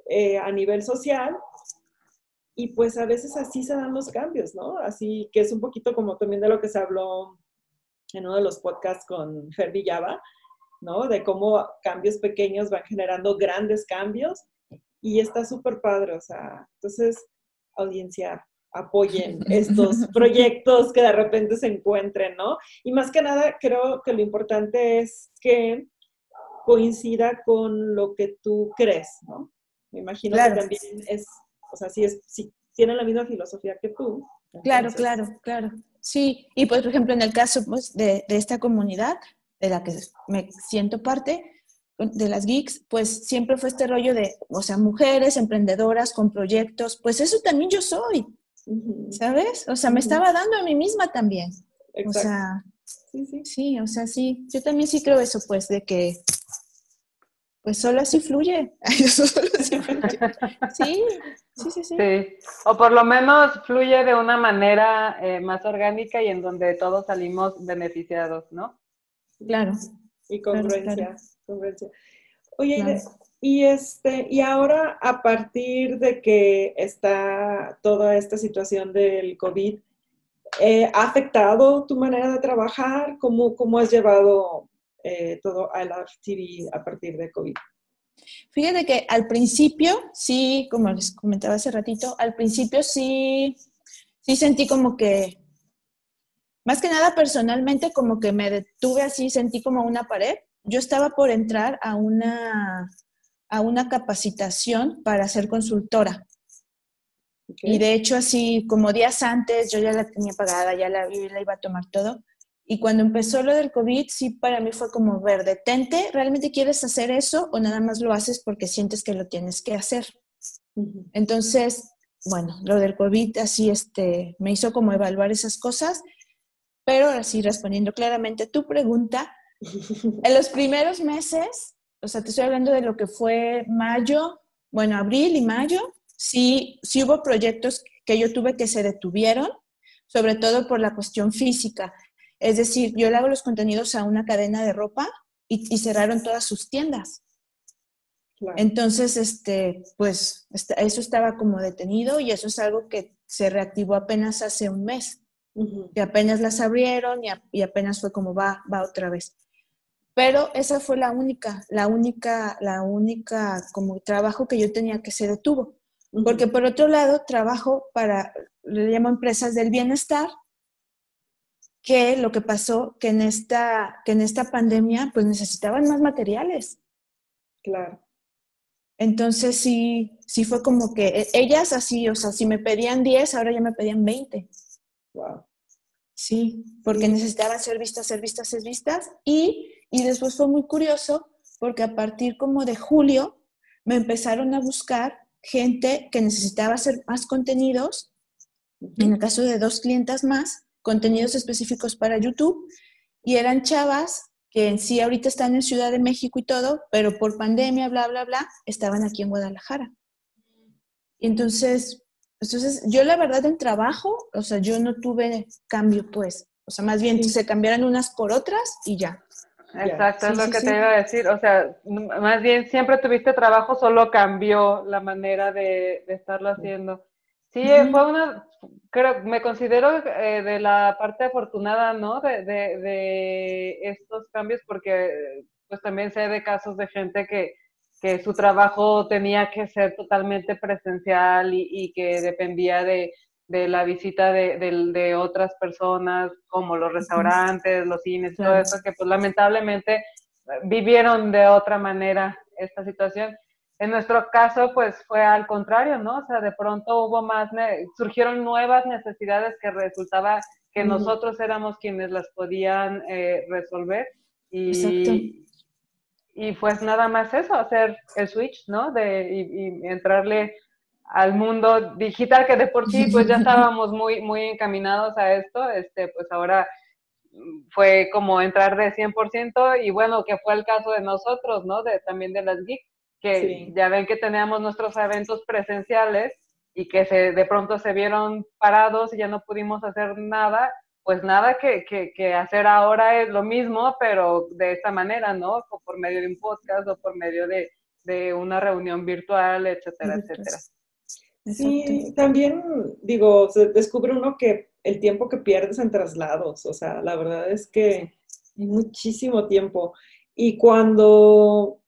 eh, a nivel social y pues a veces así se dan los cambios, ¿no? Así que es un poquito como también de lo que se habló en uno de los podcasts con Fer Villaba, ¿no? De cómo cambios pequeños van generando grandes cambios y está súper padre, o sea, entonces, audiencia, apoyen estos *laughs* proyectos que de repente se encuentren, ¿no? Y más que nada, creo que lo importante es que coincida con lo que tú crees, ¿no? Me imagino que también es o sea, si, es, si tienen la misma filosofía que tú. Claro, claro, claro. Sí, y pues, por ejemplo, en el caso pues, de, de, esta comunidad de la que me siento parte, de las geeks, pues siempre fue este rollo de, o sea, mujeres emprendedoras con proyectos, pues eso también yo soy, ¿sabes? O sea, me estaba dando a mí misma también. O sea, sí, sí. sí, o sea, sí, yo también sí creo eso, pues, de que pues solo así fluye. *laughs* Sí, sí, sí, sí, O por lo menos fluye de una manera eh, más orgánica y en donde todos salimos beneficiados, ¿no? Claro. Y congruencia. Oye, y este, y ahora a partir de que está toda esta situación del COVID, eh, ¿ha afectado tu manera de trabajar? ¿Cómo, cómo has llevado eh, todo a la TV a partir de COVID? Fíjate que al principio, sí, como les comentaba hace ratito, al principio sí, sí sentí como que, más que nada personalmente, como que me detuve así, sentí como una pared. Yo estaba por entrar a una, a una capacitación para ser consultora. Y de hecho, así como días antes, yo ya la tenía pagada, ya la, la iba a tomar todo. Y cuando empezó lo del COVID, sí, para mí fue como ver, detente, ¿realmente quieres hacer eso o nada más lo haces porque sientes que lo tienes que hacer? Entonces, bueno, lo del COVID así este, me hizo como evaluar esas cosas, pero así respondiendo claramente a tu pregunta, en los primeros meses, o sea, te estoy hablando de lo que fue mayo, bueno, abril y mayo, sí, sí hubo proyectos que yo tuve que se detuvieron, sobre todo por la cuestión física. Es decir, yo le hago los contenidos a una cadena de ropa y, cerraron todas sus tiendas. Entonces, este, pues eso estaba como detenido y eso es algo que se reactivó apenas hace un mes. Que apenas las abrieron y, apenas fue como va, va otra vez. Pero esa fue la única, la única, la única como trabajo que yo tenía que se detuvo. Porque por otro lado, trabajo para, le llamo empresas del bienestar, que lo que pasó, que en esta, que en esta pandemia pues necesitaban más materiales. Claro. Entonces sí, sí fue como que e, ellas así, o sea, si me pedían 10, ahora ya me pedían 20. Wow. Sí, porque necesitaban ser vistas, ser vistas, ser vistas. Y, y después fue muy curioso porque a partir como de julio me empezaron a buscar gente que necesitaba hacer más contenidos, en el caso de dos clientas más, contenidos específicos para YouTube, y eran chavas que en sí ahorita están en Ciudad de México y todo, pero por pandemia, bla, bla, bla, estaban aquí en Guadalajara. Y entonces, entonces yo la verdad en trabajo, o sea, yo no tuve cambio, pues. O sea, más bien se cambiaron unas por otras y ya. Exacto, es lo que te iba a decir. O sea, más bien siempre tuviste trabajo, solo cambió la manera de, estarlo haciendo. Sí, fue una, creo, me considero eh, de la parte afortunada, ¿no? De, de, estos cambios, porque pues también sé de casos de gente que, que su trabajo tenía que ser totalmente presencial y, y que dependía de, de la visita de, de, otras personas, como los restaurantes, los cines, todo eso, que pues lamentablemente vivieron de otra manera esta situación. En nuestro caso, pues fue al contrario, ¿no? O sea, de pronto hubo más, surgieron nuevas necesidades que resultaba que nosotros éramos quienes las podían eh, resolver. Y, y pues nada más eso, hacer el switch, ¿no? De, y entrarle al mundo digital, que de por sí pues ya *laughs* estábamos muy, muy encaminados a esto, este, pues ahora fue como entrar de 100% y bueno, que fue el caso de nosotros, ¿no? De, también de las geeks, que ya ven que teníamos nuestros eventos presenciales y que se, de pronto se vieron parados y ya no pudimos hacer nada, pues nada que, que, que hacer ahora es lo mismo, pero de esta manera, ¿no? O por medio de un podcast o por medio de, de una reunión virtual, etcétera, etcétera. Sí, también digo, se descubre uno que el tiempo que pierdes en traslados, o sea, la verdad es que muchísimo tiempo. Y cuando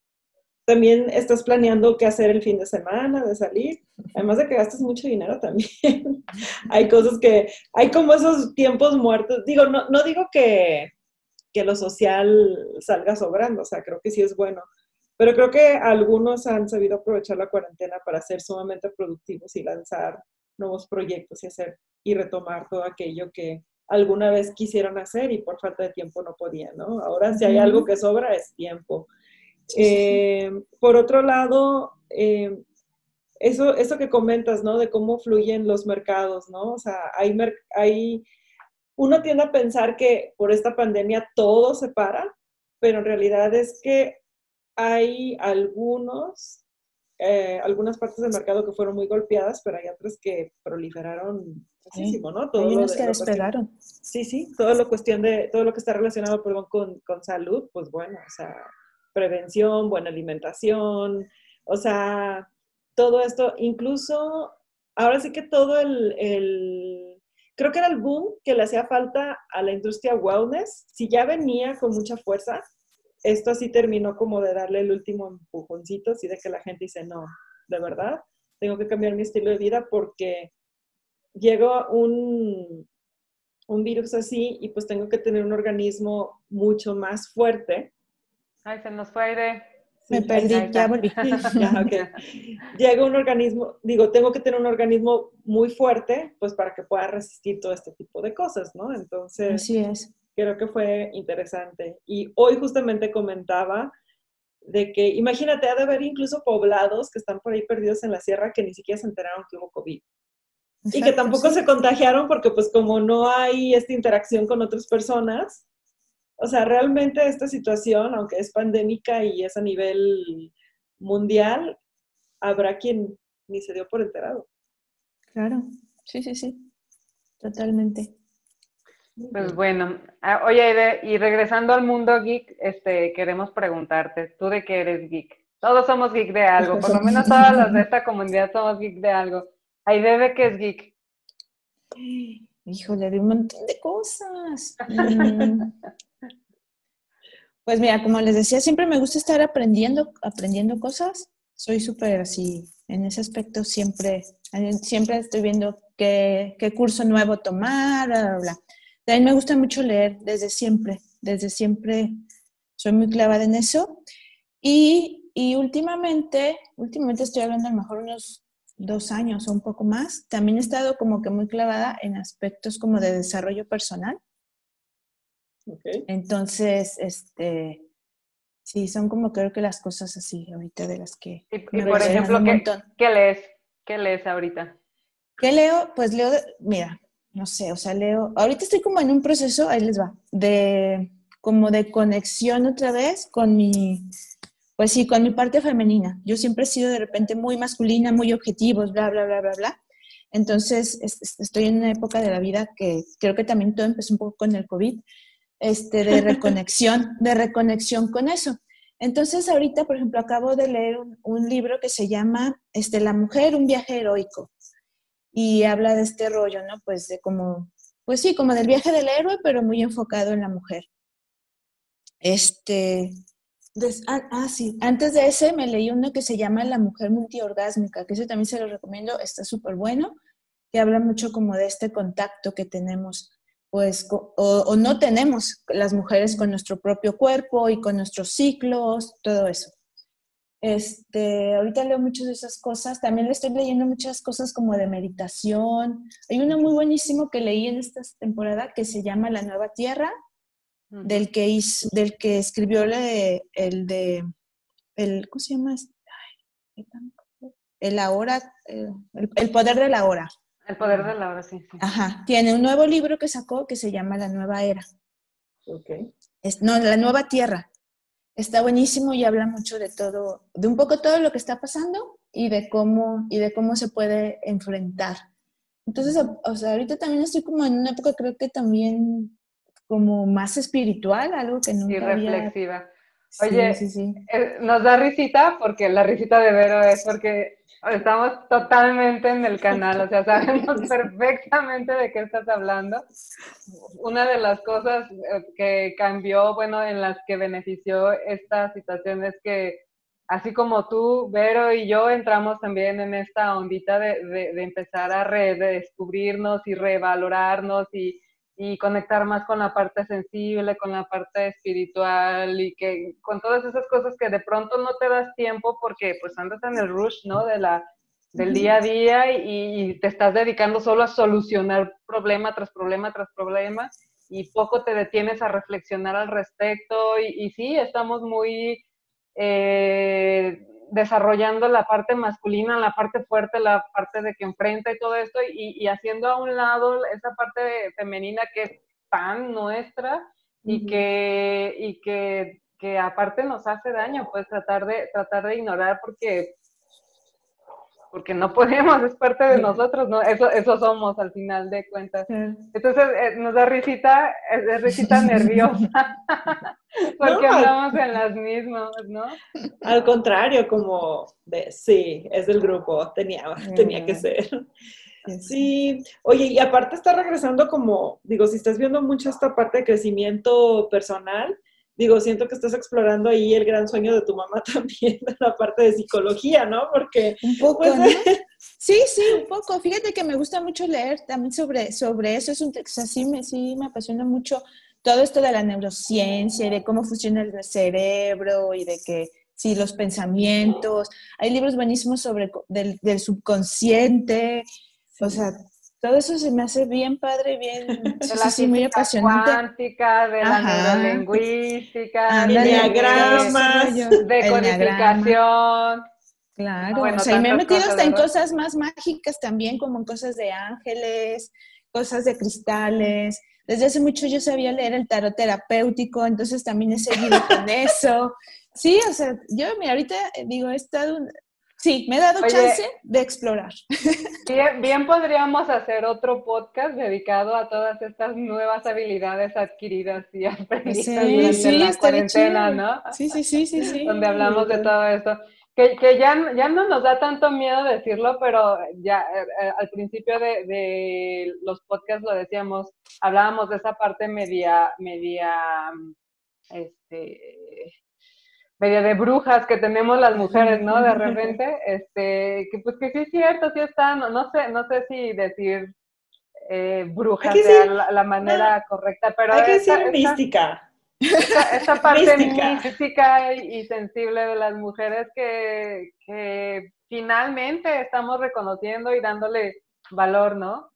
también estás planeando qué hacer el fin de semana, de salir, además de que gastas mucho dinero también, *laughs* hay cosas que, hay como esos tiempos muertos. Digo, no, no digo que, que lo social salga sobrando, o sea, creo que sí es bueno, pero creo que algunos han sabido aprovechar la cuarentena para ser sumamente productivos y lanzar nuevos proyectos y hacer y retomar todo aquello que alguna vez quisieron hacer y por falta de tiempo no podían, ¿no? Ahora si hay algo que sobra es tiempo. Eh, por otro lado, eh, eso, eso que comentas, ¿no? De cómo fluyen los mercados, ¿no? O sea, hay, hay, uno tiende a pensar que por esta pandemia todo se para, pero en realidad es que hay algunos, eh, algunas partes del mercado que fueron muy golpeadas, pero hay otras que proliferaron muchísimo, ¿no? Todo hay unas que despegaron. Sí, sí, todo lo cuestión de, todo lo que está relacionado, perdón, con, con salud, pues bueno, o sea, prevención, buena alimentación, o sea, todo esto, incluso, ahora sí que todo el, el, creo que era el boom que le hacía falta a la industria wellness, si ya venía con mucha fuerza, esto sí terminó como de darle el último empujoncito, así de que la gente dice, no, de verdad, tengo que cambiar mi estilo de vida porque llegó un, un virus así y pues tengo que tener un organismo mucho más fuerte. Ay, se nos fue aire. Me perdí, ya volví. *laughs* Llega un organismo, digo, tengo que tener un organismo muy fuerte, pues para que pueda resistir todo este tipo de cosas, ¿no? Entonces, Así es creo que fue interesante. Y hoy justamente comentaba de que, imagínate, ha de haber incluso poblados que están por ahí perdidos en la sierra que ni siquiera se enteraron que hubo COVID. y que tampoco se contagiaron porque pues como no hay esta interacción con otras personas, o sea, realmente esta situación, aunque es pandémica y es a nivel mundial, habrá quien ni se dio por enterado. Claro, sí, sí, sí, totalmente. Pues bueno, ah, oye, y regresando al mundo geek, este, queremos preguntarte, ¿tú de qué eres geek? Todos somos geek de algo, por lo menos todas las de esta comunidad somos geek de algo. Aide, ¿de qué es geek? Híjole, de un montón de cosas. *laughs* Pues mira, como les decía, siempre me gusta estar aprendiendo, aprendiendo cosas. Soy súper así, en ese aspecto siempre, siempre estoy viendo qué, qué curso nuevo tomar, bla, bla, bla. Mí me gusta mucho leer desde siempre, desde siempre soy muy clavada en eso. Y, y últimamente, últimamente estoy hablando a lo mejor unos dos años o un poco más, también he estado como que muy clavada en aspectos como de desarrollo personal. Okay. Entonces, este, Sí, son como creo que las cosas así ahorita de las que... Y, por ejemplo, ¿qué, ¿qué, lees? ¿Qué lees ahorita? ¿Qué leo? Pues leo, mira, no sé, o sea, leo, ahorita estoy como en un proceso, ahí les va, de como de conexión otra vez con mi, pues sí, con mi parte femenina. Yo siempre he sido de repente muy masculina, muy objetivos, bla, bla, bla, bla, bla. Entonces, estoy en una época de la vida que creo que también todo empezó un poco con el COVID, este, de reconexión, de reconexión con eso. Entonces, ahorita, por ejemplo, acabo de leer un, libro que se llama este, La mujer, un viaje heroico. Y habla de este rollo, ¿no? Pues de como, pues sí, como del viaje del héroe, pero muy enfocado en la mujer. Este, ah, ah, sí, antes de ese me leí uno que se llama La mujer multiorgásmica, que ese también se lo recomiendo, está súper bueno, que habla mucho como de este contacto que tenemos pues, o, no tenemos las mujeres con nuestro propio cuerpo y con nuestros ciclos, todo eso. Este, ahorita leo muchas de esas cosas, también le estoy leyendo muchas cosas como de meditación. Hay uno muy buenísimo que leí en esta temporada que se llama La Nueva Tierra, del que, hizo, del que escribió el de, el, ¿cómo se llama? el ahora, el poder de la hora. El poder de la hora, sí, Ajá. Tiene un nuevo libro que sacó que se llama La Nueva Era. Ok. Es, no, La Nueva Tierra. Está buenísimo y habla mucho de todo, de un poco todo lo que está pasando y de cómo, y de cómo se puede enfrentar. Entonces, o sea, ahorita también estoy como en una época, creo que también como más espiritual, algo que nunca Y reflexiva. Oye, sí, sí, eh, nos da risita porque la risita de Vero es porque Estamos totalmente en el canal, o sea, sabemos *laughs* perfectamente de qué estás hablando. Una de las cosas eh, que cambió, bueno, en las que benefició esta situación es que, así como tú, Vero y yo entramos también en esta ondita de, de, empezar a redescubrirnos y revalorarnos y, y conectar más con la parte sensible, con la parte espiritual y que con todas esas cosas que de pronto no te das tiempo porque pues andas en el rush, ¿no? De la, del día a día y, te estás dedicando solo a solucionar problema tras problema tras problema y poco te detienes a reflexionar al respecto y, y sí, estamos muy... Eh, desarrollando la parte masculina, la parte fuerte, la parte de que enfrenta y todo esto, y, haciendo a un lado esa parte femenina que es tan nuestra y, que, y que, que, aparte nos hace daño, pues tratar de, tratar de ignorar porque porque no podemos, es parte de nosotros, ¿no? Eso, eso somos al final de cuentas. Entonces eh, nos da risita, es, risita *laughs* nerviosa, *laughs* porque hablamos en las mismas, ¿no? Al contrario, como de, sí, es del grupo, tenía, tenía que ser. Sí, oye, y aparte está regresando como, digo, si estás viendo mucho esta parte de crecimiento personal, digo, siento que estás explorando ahí el gran sueño de tu mamá *laughs* también, la parte de psicología, ¿no? Porque... Un poco, pues, *laughs* Sí, sí, un poco. Fíjate que me gusta mucho leer también sobre, sobre eso. Es un texto así, me, sí, me apasiona mucho todo esto de la neurociencia y de cómo funciona el cerebro y de que, sí, los pensamientos. Hay libros buenísimos sobre del, del subconsciente. O sea, todo eso se me hace bien padre, bien, *laughs* de la sí, muy apasionante. cuántica, de la neurolingüística, de diagramas, de codificación. Claro, o sea, y me he metido hasta en cosas más mágicas también, como en cosas de ángeles, cosas de cristales. Desde hace mucho yo sabía leer el tarot terapéutico, entonces también he seguido con *laughs* eso. Sí, o sea, yo mira, ahorita digo, he estado, Sí, me he dado chance de explorar. *laughs* Bien, podríamos hacer otro podcast dedicado a todas estas nuevas habilidades adquiridas y aprendidas durante la cuarentena, ¿no? Sí, sí, sí, sí, sí. Donde hablamos de todo esto. Que, que ya, ya no nos da tanto miedo decirlo, pero ya eh, eh, al principio de, de, los podcasts lo decíamos, hablábamos de esa parte media, media, este, media de brujas que tenemos las mujeres, ¿no? De *laughs* repente, este, que pues que sí es cierto, sí está, no, no sé, no sé si decir eh, bruja sea la, manera correcta, pero hay que decir mística. Esta, *laughs* parte mística. y, sensible de las mujeres que, que finalmente estamos reconociendo y dándole valor, ¿no?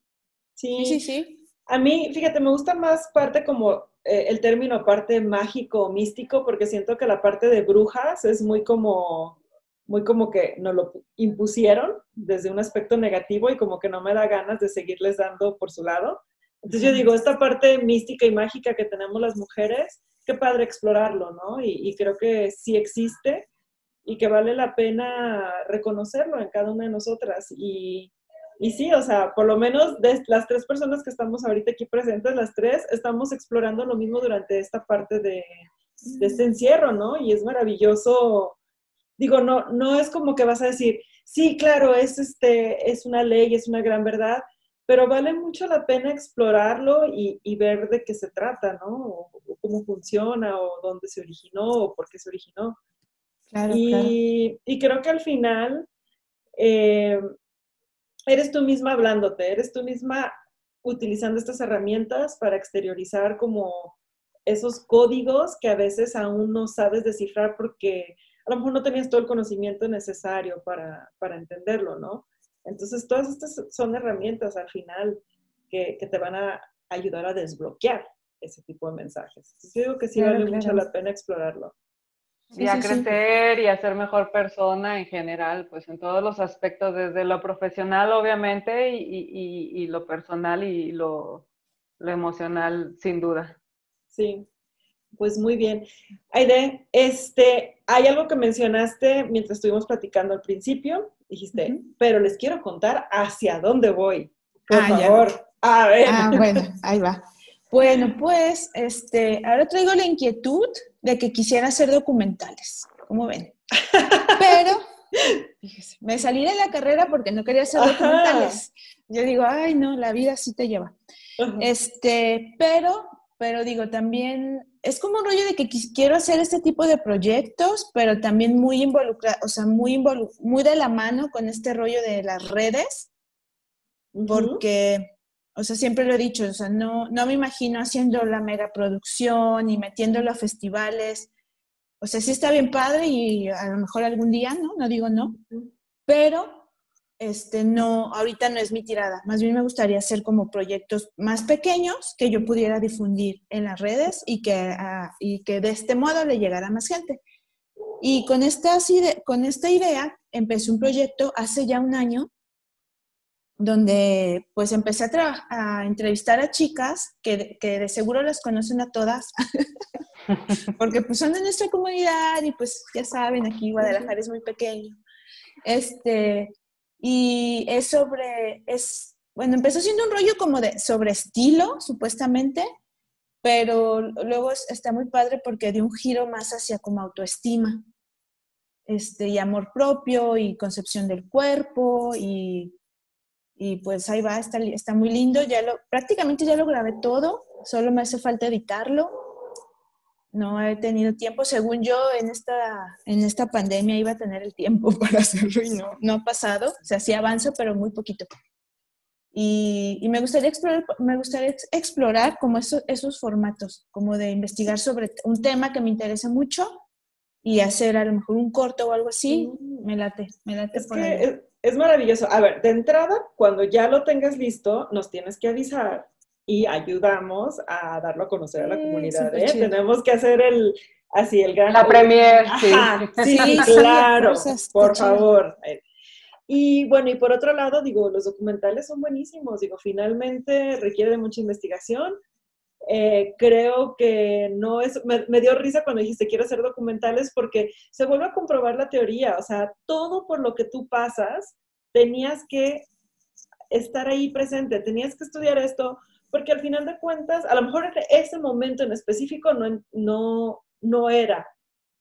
Sí, sí, sí. A mí, fíjate, me gusta más parte como eh, el término aparte mágico o místico, porque siento que la parte de brujas es muy como, muy como que nos lo impusieron desde un aspecto negativo y como que no me da ganas de seguirles dando por su lado. Entonces yo digo, esta parte mística y mágica que tenemos las mujeres, qué padre explorarlo, ¿no? Y, y creo que sí existe y que vale la pena reconocerlo en cada una de nosotras. Y, y sí, o sea, por lo menos de las tres personas que estamos ahorita aquí presentes, las tres, estamos explorando lo mismo durante esta parte de, este encierro, ¿no? Y es maravilloso. Digo, no, no es como que vas a decir, sí, claro, es, este, es una ley, es una gran verdad, pero vale mucho la pena explorarlo y, y ver de qué se trata, ¿no? O, cómo funciona, o dónde se originó, o por qué se originó. Claro, y, y creo que al final, eh, eres tú misma hablándote, eres tú misma utilizando estas herramientas para exteriorizar como esos códigos que a veces aún no sabes descifrar porque a lo mejor no tenías todo el conocimiento necesario para, entenderlo, ¿no? Entonces, todas estas son herramientas al final que, te van a ayudar a desbloquear ese tipo de mensajes. yo digo que sí vale mucho la pena explorarlo y a crecer y a ser mejor persona en general, pues en todos los aspectos, desde lo profesional obviamente y, lo personal y lo, emocional sin duda. Sí, pues muy bien. Aide, este, hay algo que mencionaste mientras estuvimos platicando al principio, dijiste, pero les quiero contar hacia dónde voy. Por ah, favor, a ver. Ah, bueno, ahí va. Bueno, pues, este, ahora traigo la inquietud de que quisiera hacer documentales, como ven. Pero me salí de la carrera porque no quería hacer documentales. Yo digo, ay, no, la vida sí te lleva. Este, pero, pero digo, también es como un rollo de que quiero hacer este tipo de proyectos, pero también muy involucrado, o sea, muy, muy de la mano con este rollo de las redes, porque o sea, siempre lo he dicho, o sea, no, no me imagino haciendo la mega producción y metiéndolo a festivales. O sea, sí está bien padre y a lo mejor algún día, ¿no? No digo no. Pero, este, no, ahorita no es mi tirada. Más bien me gustaría hacer como proyectos más pequeños que yo pudiera difundir en las redes y que, ah, y que de este modo le llegara a más gente. Y con esta, con esta idea empecé un proyecto hace ya un año donde pues empecé a, a entrevistar a chicas que, que, de seguro las conocen a todas, *laughs* porque pues son de nuestra comunidad y pues ya saben, aquí Guadalajara es muy pequeño. Este, y es sobre, es, bueno, empezó siendo un rollo como de sobre estilo, supuestamente, pero luego está muy padre porque dio un giro más hacia como autoestima, este, y amor propio y concepción del cuerpo y y pues ahí va, está, está muy lindo, ya lo, prácticamente ya lo grabé todo, solo me hace falta editarlo. No he tenido tiempo, según yo en esta, en esta pandemia iba a tener el tiempo *laughs* para hacerlo y no, no ha pasado, o sea, sí avanzo, pero muy poquito. Y, y me, gustaría explorar, me gustaría explorar como esos, esos formatos, como de investigar sobre un tema que me interesa mucho y hacer a lo mejor un corto o algo así, mm. me late, me late por ahí es maravilloso. A ver, de entrada, cuando ya lo tengas listo, nos tienes que avisar y ayudamos a darlo a conocer a la comunidad. ¿eh? Tenemos que hacer el, así, el gran... La premier, sí. sí, claro, por favor. Y bueno, y por otro lado, digo, los documentales son buenísimos, digo, finalmente requiere mucha investigación, eh, creo que no es, me, dio risa cuando dijiste quiero hacer documentales porque se vuelve a comprobar la teoría, o sea, todo por lo que tú pasas, tenías que estar ahí presente, tenías que estudiar esto, porque al final de cuentas, a lo mejor ese momento en específico no, no, no era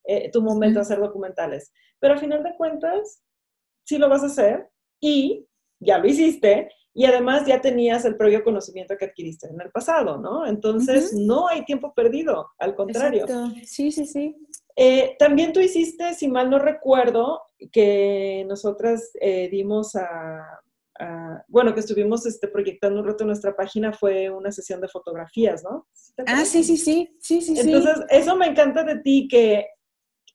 eh, tu momento de hacer documentales, pero al final de cuentas, sí lo vas a hacer y ya lo hiciste y además ya tenías el previo conocimiento que adquiriste en el pasado, ¿no? Entonces, no hay tiempo perdido, al contrario. Sí, sí, sí. Eh, también tú hiciste, si mal no recuerdo, que nosotras eh, dimos a, bueno, que estuvimos este, proyectando un rato en nuestra página, fue una sesión de fotografías, ¿no? ah, sí, sí, sí, sí, sí. Entonces, eso me encanta de ti, que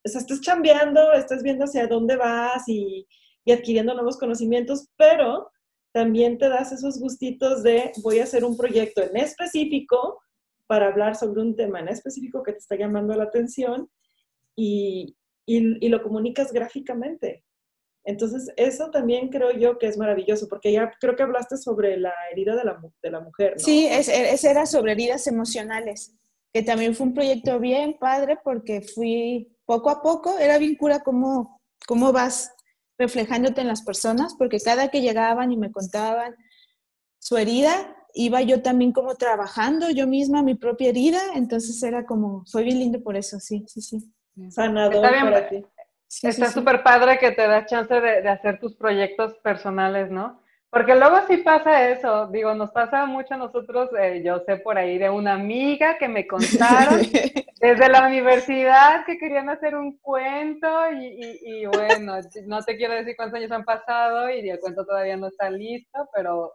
o sea, estás chambeando, estás viendo hacia dónde vas y, y adquiriendo nuevos conocimientos, pero también te das esos gustitos de voy a hacer un proyecto en específico para hablar sobre un tema en específico que te está llamando la atención y, y, lo comunicas gráficamente. Entonces, eso también creo yo que es maravilloso, porque ya creo que hablaste sobre la herida de la, de la mujer. Sí, ese era sobre heridas emocionales, que también fue un proyecto bien padre porque fui poco a poco, era bien cura cómo, cómo vas reflejándote en las personas, porque cada que llegaban y me contaban su herida, iba yo también como trabajando yo misma mi propia herida, entonces era como, fue bien lindo por eso, sí, sí, sí. Sanador Está bien, para ti. Está súper padre que te da chance de, de, hacer tus proyectos personales, ¿no? Porque luego sí pasa eso, digo, nos pasa mucho a nosotros, eh, yo sé por ahí de una amiga que me contaron *laughs* desde la universidad que querían hacer un cuento y, y, bueno, no te quiero decir cuántos años han pasado y el cuento todavía no está listo, pero,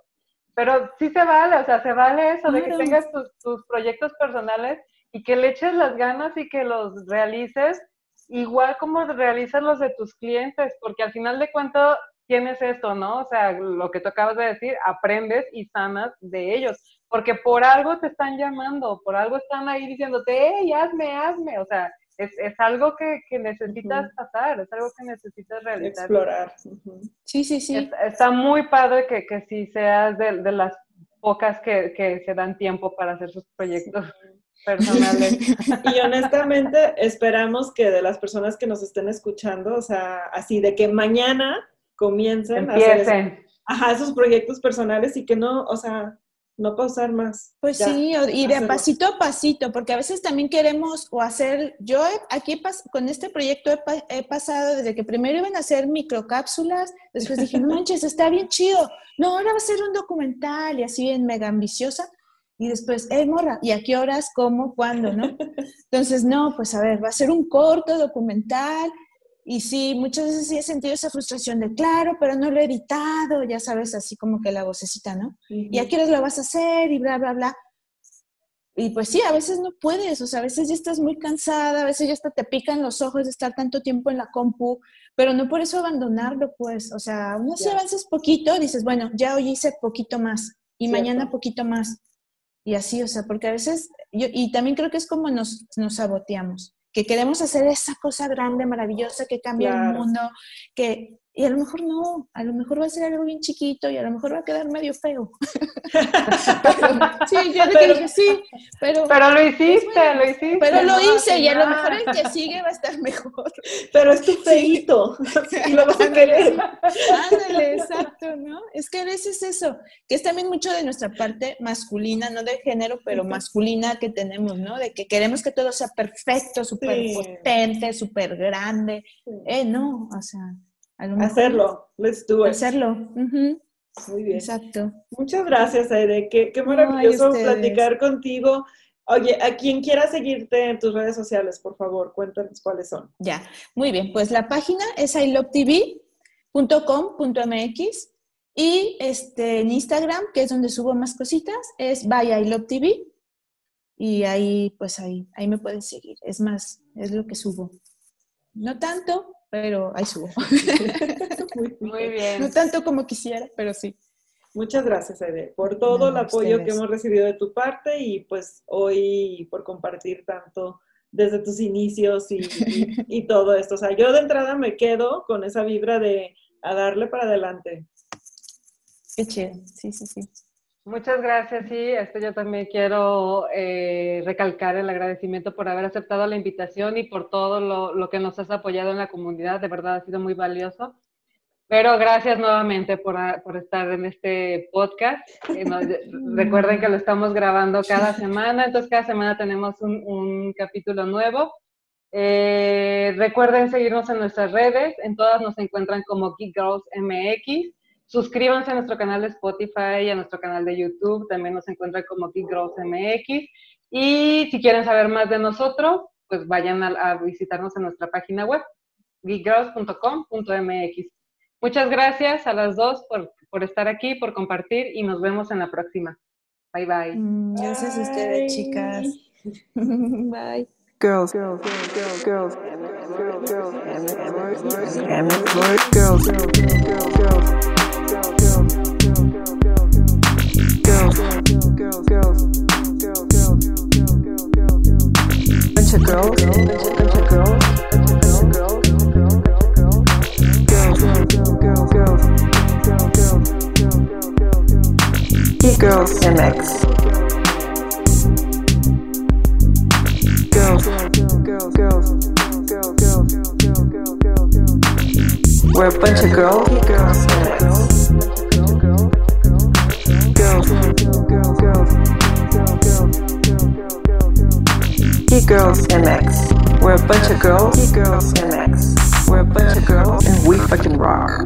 pero sí se vale, o sea, se vale eso de que tengas tus, tus proyectos personales y que le eches las ganas y que los realices igual como realizas los de tus clientes, porque al final de cuentas tienes esto, ¿no? O sea, lo que tú acabas de decir, aprendes y sanas de ellos, porque por algo te están llamando, por algo están ahí diciéndote, hey, hazme, hazme, o sea, es, es algo que, que necesitas pasar, es algo que necesitas realizar. Explorar. Sí, sí, sí. está muy padre que, que sí seas de, de las pocas que, que, se dan tiempo para hacer sus proyectos *laughs* personales. *laughs* y honestamente esperamos que de las personas que nos estén escuchando, o sea, así de que mañana comiencen a hacer ajá, esos proyectos personales y que no, o sea, no pausar más. Pues sí, y de pasito a pasito, porque a veces también queremos o hacer, yo aquí con este proyecto he, pasado desde que primero iban a hacer microcápsulas, después dije, no manches, está bien chido, no, ahora va a ser un documental y así bien mega ambiciosa, y después, eh, morra, ¿y a qué horas, cómo, cuándo, no? *laughs* Entonces, no, pues a ver, va a ser un corto documental y sí, muchas veces sí he sentido esa frustración de, claro, pero no lo he editado, ya sabes, así como que la vocecita, ¿no? Y a qué lo vas a hacer y bla, bla, bla. Y pues sí, a veces no puedes, o sea, a veces ya estás muy cansada, a veces ya hasta te pican los ojos de estar tanto tiempo en la compu, pero no por eso abandonarlo, pues, o sea, uno si avanzas poquito, dices, bueno, ya hoy hice poquito más y mañana poquito más. Y así, o sea, porque a veces, yo, y también creo que es como nos, nos saboteamos que queremos hacer esa cosa grande, maravillosa, que cambia el mundo, que y a lo mejor no, a lo mejor va a ser algo bien chiquito y a lo mejor va a quedar medio feo. *laughs* sí, yo pero, dije sí, pero... Pero lo hiciste, lo hiciste. Pero lo hice y a lo mejor el que sigue va a estar mejor. *laughs* Pero es tu feito y lo vas a querer. Ándale, exacto, ¿no? Es que a veces eso, que es también mucho de nuestra parte masculina, no de género, pero masculina que tenemos, ¿no? De que queremos que todo sea perfecto, súper potente, súper grande. Eh, no, o sea Hacerlo, let's do it. Hacerlo. Muy bien. Exacto. Muchas gracias, Aide. Qué, qué maravilloso platicar contigo. Oye, a quien quiera seguirte en tus redes sociales, por favor, cuéntanos cuáles son. Ya, muy bien. Pues la página es ilovetv.com.mx y este, en Instagram, que es donde subo más cositas, es by ilovetv y ahí, pues ahí, ahí me pueden seguir. Es más, es lo que subo. No tanto, pero ahí subo. *laughs* muy, bien. No tanto como quisiera, pero sí. Muchas gracias, Ede, por todo el apoyo que hemos recibido de tu parte y pues hoy por compartir tanto desde tus inicios y, y, *laughs* todo esto. O sea, yo de entrada me quedo con esa vibra de a darle para adelante. Qué chido, sí, sí, sí. Muchas gracias, sí, este yo también quiero eh, recalcar el agradecimiento por haber aceptado la invitación y por todo lo, que nos has apoyado en la comunidad, de verdad ha sido muy valioso. Pero gracias nuevamente por, estar en este podcast. Eh, *laughs* recuerden que lo estamos grabando cada semana, entonces cada semana tenemos un, capítulo nuevo. Eh, recuerden seguirnos en nuestras redes, en todas nos encuentran como Geek Girls MX. Suscríbanse a nuestro canal de Spotify y a nuestro canal de YouTube. También nos encuentran como Geek Girls MX. Y si quieren saber más de nosotros, pues vayan a, visitarnos en nuestra página web, geekgirls.com.mx. Muchas gracias a las dos por, estar aquí, por compartir y nos vemos en la próxima. Bye bye. Mm, gracias a ustedes, chicas. bye. Girls, girls, girls, girls, girls, girls, girls, girls, girls, girls, girls, girls, girls, girls, girls, girls. MX. Girls, girls, girls, girls, girls, girls, girls. We're a bunch of girls, girls MX. Girls, girls, girls, girls, girls, girls MX. We're a bunch of girls. Girls. He girls MX. We're a bunch of girls. He girls MX. We're a bunch of girls, and we fucking rock.